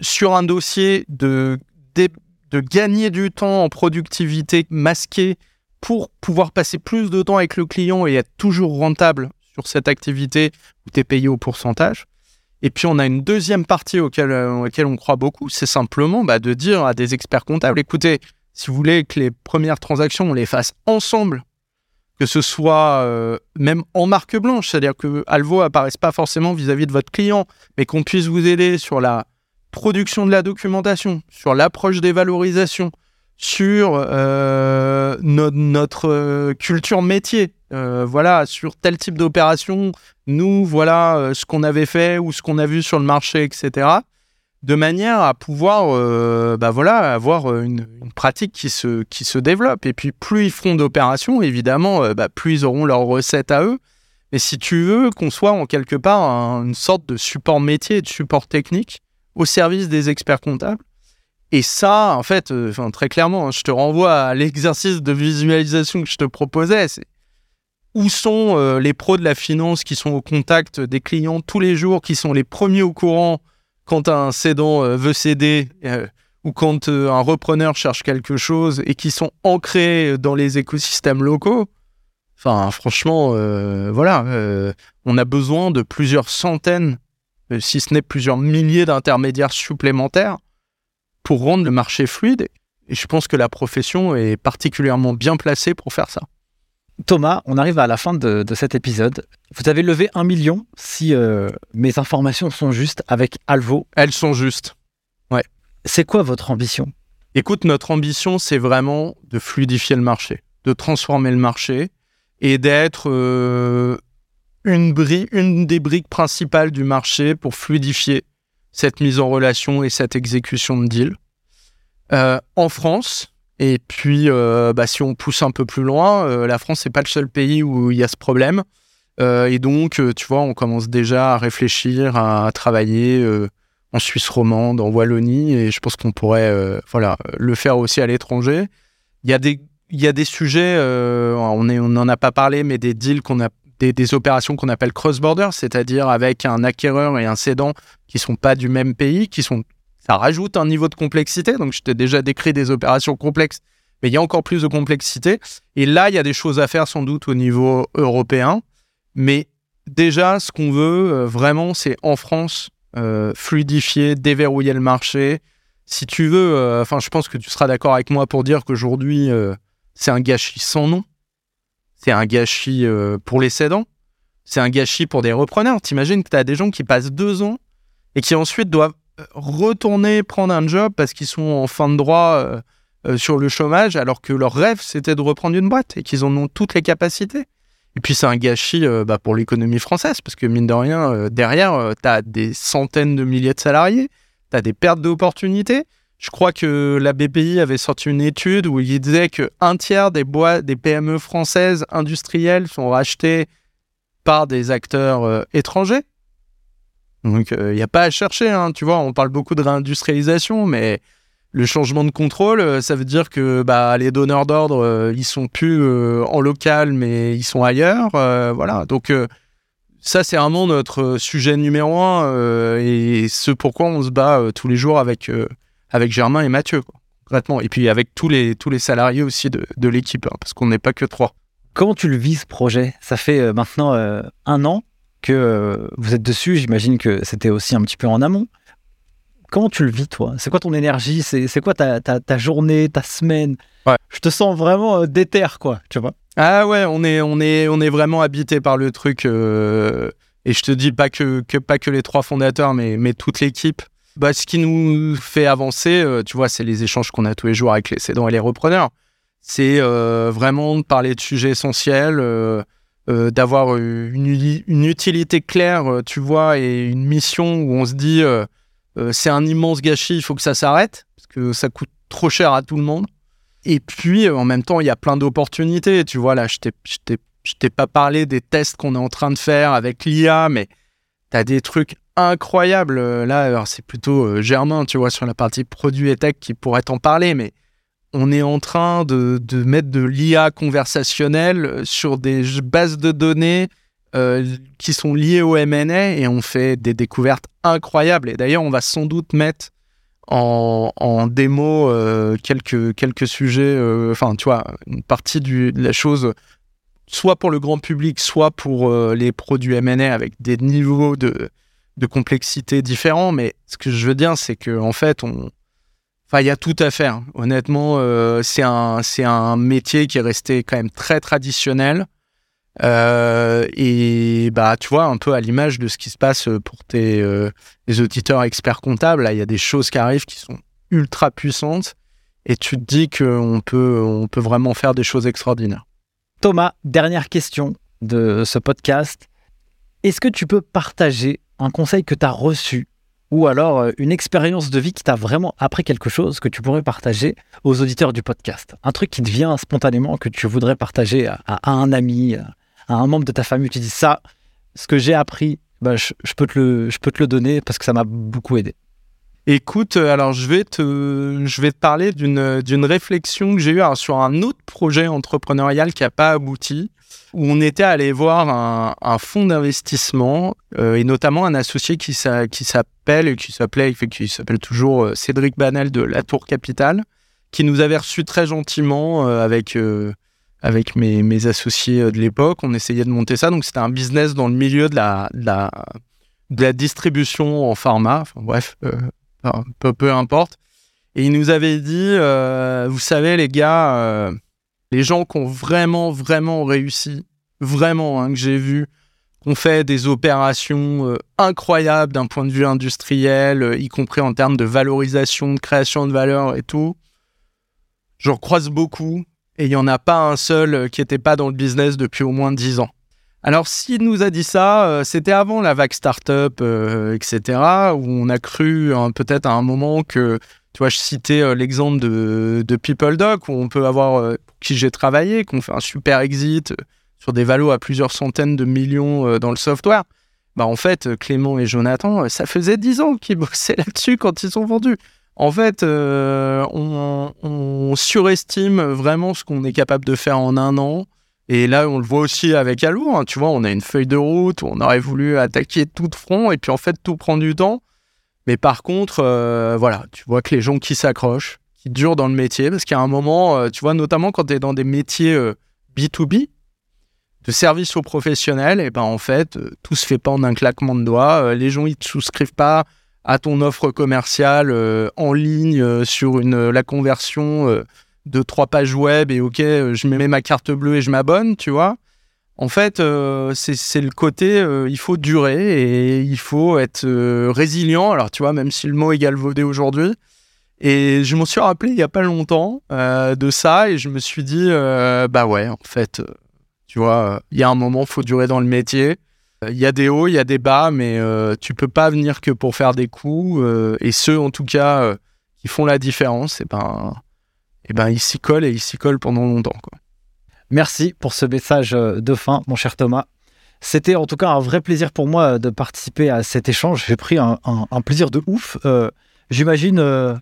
sur un dossier, de, de, de, gagner du temps en productivité masquée pour pouvoir passer plus de temps avec le client et être toujours rentable sur cette activité où tu es payé au pourcentage. Et puis on a une deuxième partie auquel, euh, on croit beaucoup, c'est simplement bah, de dire à des experts comptables, écoutez, si vous voulez que les premières transactions, on les fasse ensemble, que ce soit euh, même en marque blanche, c'est-à-dire que Alvo apparaisse pas forcément vis-à-vis de votre client, mais qu'on puisse vous aider sur la production de la documentation, sur l'approche des valorisations, sur euh, notre culture métier, euh, voilà, sur tel type d'opération, nous, voilà euh, ce qu'on avait fait ou ce qu'on a vu sur le marché, etc. De manière à pouvoir euh, bah voilà, avoir une, pratique qui se, qui se développe. Et puis, plus ils feront d'opérations, évidemment, bah, plus ils auront leurs recettes à eux. Mais si tu veux qu'on soit en quelque part une sorte de support métier de support technique au service des experts comptables, et ça, en fait, très clairement, hein, je te renvoie à l'exercice de visualisation que je te proposais. C'est où sont euh, les pros de la finance qui sont au contact des clients tous les jours, qui sont les premiers au courant quand un cédant euh, veut céder euh, ou quand un repreneur cherche quelque chose et qui sont ancrés dans les écosystèmes locaux? Enfin, franchement, voilà, on a besoin de plusieurs centaines, si ce n'est plusieurs milliers d'intermédiaires supplémentaires pour rendre le marché fluide. Et je pense que la profession est particulièrement bien placée pour faire ça. Thomas, on arrive à la fin de, cet épisode. Vous avez levé un million, si euh, mes informations sont justes, avec Alvo. Elles sont justes. Ouais. C'est quoi votre ambition? Écoute, notre ambition, c'est vraiment de fluidifier le marché, de transformer le marché et d'être euh, une, une des briques principales du marché pour fluidifier cette mise en relation et cette exécution de deal. Euh, en France, et puis, euh, bah, si on pousse un peu plus loin, euh, la France, n'est pas le seul pays où il y a ce problème. Euh, et donc, tu vois, on commence déjà à réfléchir, à, travailler en Suisse romande, en Wallonie, et je pense qu'on pourrait voilà, le faire aussi à l'étranger. Il y a des il y a des sujets, on n'en a pas parlé, mais des deals a des, opérations qu'on appelle cross-border, c'est-à-dire avec un acquéreur et un cédant qui sont pas du même pays, qui sont ça rajoute un niveau de complexité. Donc, je t'ai déjà décrit des opérations complexes, mais il y a encore plus de complexité. Et là, il y a des choses à faire sans doute au niveau européen. Mais déjà, ce qu'on veut euh, vraiment, c'est en France euh, fluidifier, déverrouiller le marché. Si tu veux, euh, enfin, je pense que tu seras d'accord avec moi pour dire qu'aujourd'hui, c'est un gâchis sans nom. C'est un gâchis pour les cédants. C'est un gâchis pour des repreneurs. T'imagines que tu as des gens qui passent deux ans et qui ensuite doivent retourner prendre un job parce qu'ils sont en fin de droit euh, euh, sur le chômage, alors que leur rêve, c'était de reprendre une boîte et qu'ils en ont toutes les capacités. Et puis, c'est un gâchis euh, bah, pour l'économie française, parce que mine de rien, derrière, tu as des centaines de milliers de salariés, tu as des pertes d'opportunités. Je crois que la BPI avait sorti une étude où il disait qu'un tiers des boîtes, des PME françaises industrielles sont rachetées par des acteurs étrangers. Donc, il euh, n'y a pas à chercher, hein, tu vois. On parle beaucoup de réindustrialisation, mais le changement de contrôle, euh, ça veut dire que bah, les donneurs d'ordre, euh, ils sont plus en local, mais ils sont ailleurs. voilà. Donc, ça, c'est vraiment notre sujet numéro un et ce pourquoi on se bat tous les jours avec, avec Germain et Mathieu, concrètement. Et puis avec tous les, tous les salariés aussi de, de l'équipe, hein, parce qu'on n'est pas que trois. Comment tu le vis ce projet? Ça fait maintenant un an que euh, vous êtes dessus. J'imagine que c'était aussi un petit peu en amont. Comment tu le vis, toi? C'est quoi ton énergie? C'est quoi ta, ta, journée, ta semaine? Je te sens vraiment euh, déter, quoi, tu vois Ah ouais, on est, on est, on est vraiment habité par le truc. Euh, et je te dis pas que, que, pas que les trois fondateurs, mais, mais toute l'équipe. Bah, ce qui nous fait avancer, tu vois, c'est les échanges qu'on a tous les jours avec les cédants et les repreneurs. C'est vraiment de parler de sujets essentiels euh, d'avoir une, une, utilité claire, euh, tu vois, et une mission où on se dit euh, c'est un immense gâchis, il faut que ça s'arrête, parce que ça coûte trop cher à tout le monde. Et puis, en même temps, il y a plein d'opportunités. Tu vois, là, je t'ai pas parlé des tests qu'on est en train de faire avec l'IA, mais tu as des trucs incroyables. Là, c'est plutôt Germain, tu vois, sur la partie produit et tech qui pourrait t'en parler, mais on est en train de, mettre de l'IA conversationnelle sur des bases de données euh, qui sont liées au MNA et on fait des découvertes incroyables. Et d'ailleurs, on va sans doute mettre en, démo euh, quelques, sujets, euh, enfin, tu vois, une partie de la chose, soit pour le grand public, soit pour les produits M&A avec des niveaux de, de complexité différents. Mais ce que je veux dire, c'est qu'en en fait, on, il y a tout à faire. Honnêtement, euh, c'est un, métier qui est resté quand même très traditionnel. Euh, et bah, tu vois, un peu à l'image de ce qui se passe pour tes euh, auditeurs experts comptables, il y a des choses qui arrivent qui sont ultra puissantes. Et tu te dis qu'on on peut vraiment faire des choses extraordinaires. Thomas, dernière question de ce podcast. Est-ce que tu peux partager un conseil que tu as reçu ou alors euh, une expérience de vie qui t'a vraiment appris quelque chose que tu pourrais partager aux auditeurs du podcast. Un truc qui te vient spontanément, que tu voudrais partager à, un ami, à un membre de ta famille. Tu dis ça, ce que j'ai appris, bah, je, peux te le, donner parce que ça m'a beaucoup aidé. Écoute, euh, alors je vais te, parler d'une réflexion que j'ai eue sur un autre projet entrepreneurial qui n'a pas abouti où on était allé voir un, fonds d'investissement euh, et notamment un associé qui, s'appelle, qui s'appelait, qui s'appelle toujours euh, Cédric Banel de La Tour Capital, qui nous avait reçus très gentiment euh, avec, avec mes, associés de l'époque. On essayait de monter ça. Donc c'était un business dans le milieu de la, de la, distribution en pharma. Enfin, bref, peu, peu importe. Et il nous avait dit, vous savez les gars, les gens qui ont vraiment, vraiment réussi, vraiment, hein, que j'ai vu, ont fait des opérations euh, incroyables d'un point de vue industriel, euh, y compris en termes de valorisation, de création de valeur et tout. J'en croise beaucoup et il n'y en a pas un seul euh, qui n'était pas dans le business depuis au moins 10 ans. Alors, s'il nous a dit ça, c'était avant la vague startup, etc., où on a cru hein, peut-être à un moment que tu vois, je citais l'exemple de, PeopleDoc, où on peut avoir, qui j'ai travaillé, qu'on fait un super exit euh, sur des valos à plusieurs centaines de millions dans le software. Bah, en fait, Clément et Jonathan, ça faisait 10 ans qu'ils bossaient là-dessus quand ils sont vendus. En fait, on, surestime vraiment ce qu'on est capable de faire en un an. Et là, on le voit aussi avec Alou. Hein, tu vois, on a une feuille de route, on aurait voulu attaquer tout de front, et puis en fait, tout prend du temps. Mais par contre, euh, voilà, tu vois que les gens qui s'accrochent, qui dans le métier, parce qu'il y a un moment, euh, tu vois, notamment quand tu es dans des métiers B2B, de service aux professionnels, et ben en fait, tout se fait pas en un claquement de doigts. les gens, ils te souscrivent pas à ton offre commerciale en ligne sur une, la conversion de trois pages web et ok, euh, je mets ma carte bleue et je m'abonne, tu vois. En fait, euh, c'est le côté, euh, il faut durer et il faut être résilient. Alors, tu vois, même si le mot est galvaudé aujourd'hui. Et je m'en suis rappelé il n'y a pas longtemps de ça et je me suis dit, bah ouais, en fait, tu vois, il y a un moment, il faut durer dans le métier. Il y a des hauts, il y a des bas, mais tu peux pas venir que pour faire des coups. et ceux, en tout cas, qui font la différence, et ben, et ben il s'y colle et il s'y colle pendant longtemps. Quoi. Merci pour ce message euh, de fin, mon cher Thomas. C'était en tout cas un vrai plaisir pour moi de participer à cet échange. J'ai pris un, plaisir de ouf. Euh, j'imagine euh,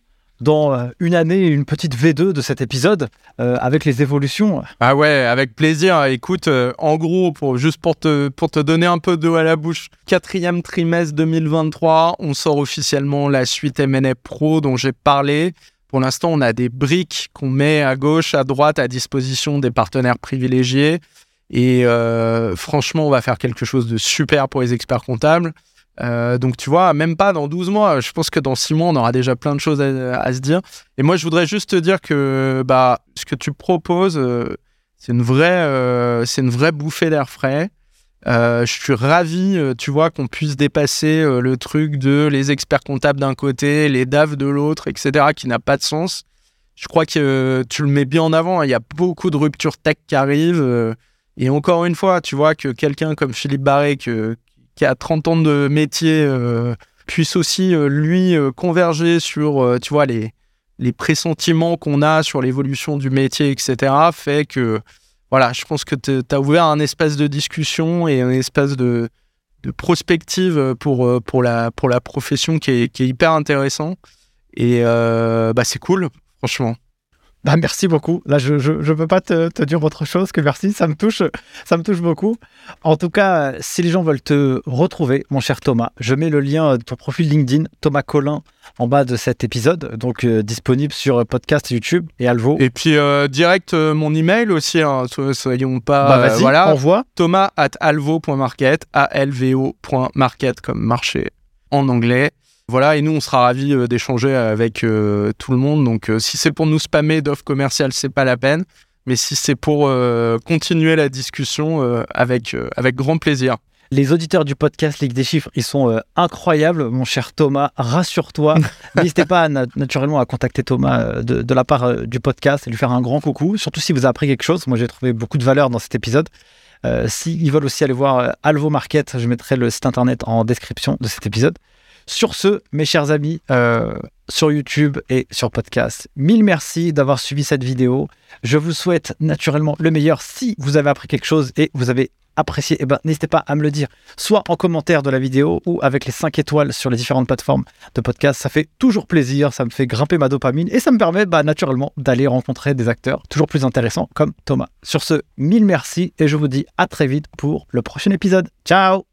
dans une année une petite V2 de cet épisode avec les évolutions. Ah ouais, avec plaisir. Écoute, en gros, pour, juste pour te, pour te donner un peu d'eau à la bouche, quatrième trimestre 2023, on sort officiellement la suite MNF Pro dont j'ai parlé. Pour l'instant, on a des briques qu'on met à gauche, à droite, à disposition des partenaires privilégiés. Et euh, franchement, on va faire quelque chose de super pour les experts comptables. Euh, donc, tu vois, même pas dans 12 mois, je pense que dans 6 mois, on aura déjà plein de choses à, se dire. Et moi, je voudrais juste te dire que bah, ce que tu proposes, euh, c'est une, vraie, c'est une vraie bouffée d'air frais. Euh, je suis ravi, euh, tu vois, qu'on puisse dépasser euh, le truc de les experts comptables d'un côté, les DAF de l'autre, etc., qui n'a pas de sens. Je crois que tu le mets bien en avant. Hein. Il y a beaucoup de ruptures tech qui arrivent. et encore une fois, tu vois, que quelqu'un comme Philippe Barré, qui a 30 ans de métier, puisse aussi, lui, converger sur, tu vois, les, les pressentiments qu'on a sur l'évolution du métier, etc., fait que voilà, je pense que tu as ouvert un espace de discussion et un espace de, de prospective pour, euh, pour, la, pour la profession qui est, qui est hyper intéressant. Et euh, bah, c'est cool, franchement. Bah, merci beaucoup. Là, je ne peux pas te, te, dire autre chose que merci. Ça me touche, ça me touche beaucoup. En tout cas, si les gens veulent te retrouver, mon cher Thomas, je mets le lien de ton profil LinkedIn, Thomas Collin, en bas de cet épisode, donc euh, disponible sur podcast YouTube et Alvo. Et puis euh, direct euh, mon email aussi, hein, soyons pas. Bah, voilà, envoie. Thomas at alvo.market, A-L-V-O.market comme marché en anglais. Voilà, et nous, on sera ravis euh, d'échanger avec euh, tout le monde. Donc, euh, si c'est pour nous spammer d'offres commerciales, c'est pas la peine. Mais si c'est pour continuer la discussion, avec, avec grand plaisir. Les auditeurs du podcast Ligue des chiffres, ils sont incroyables, mon cher Thomas. Rassure-toi. N'hésitez pas naturellement à contacter Thomas de, la part du podcast et lui faire un grand coucou. Surtout si vous avez appris quelque chose. Moi, j'ai trouvé beaucoup de valeur dans cet épisode. S'ils veulent aussi aller voir Alvo Market, je mettrai le site internet en description de cet épisode. Sur ce, mes chers amis, euh, sur YouTube et sur podcast, mille merci d'avoir suivi cette vidéo. Je vous souhaite naturellement le meilleur. Si vous avez appris quelque chose et vous avez apprécié, eh ben, n'hésitez pas à me le dire, soit en commentaire de la vidéo ou avec les 5 étoiles sur les différentes plateformes de podcast. Ça fait toujours plaisir, ça me fait grimper ma dopamine et ça me permet bah, naturellement d'aller rencontrer des acteurs toujours plus intéressants comme Thomas. Sur ce, mille merci et je vous dis à très vite pour le prochain épisode. Ciao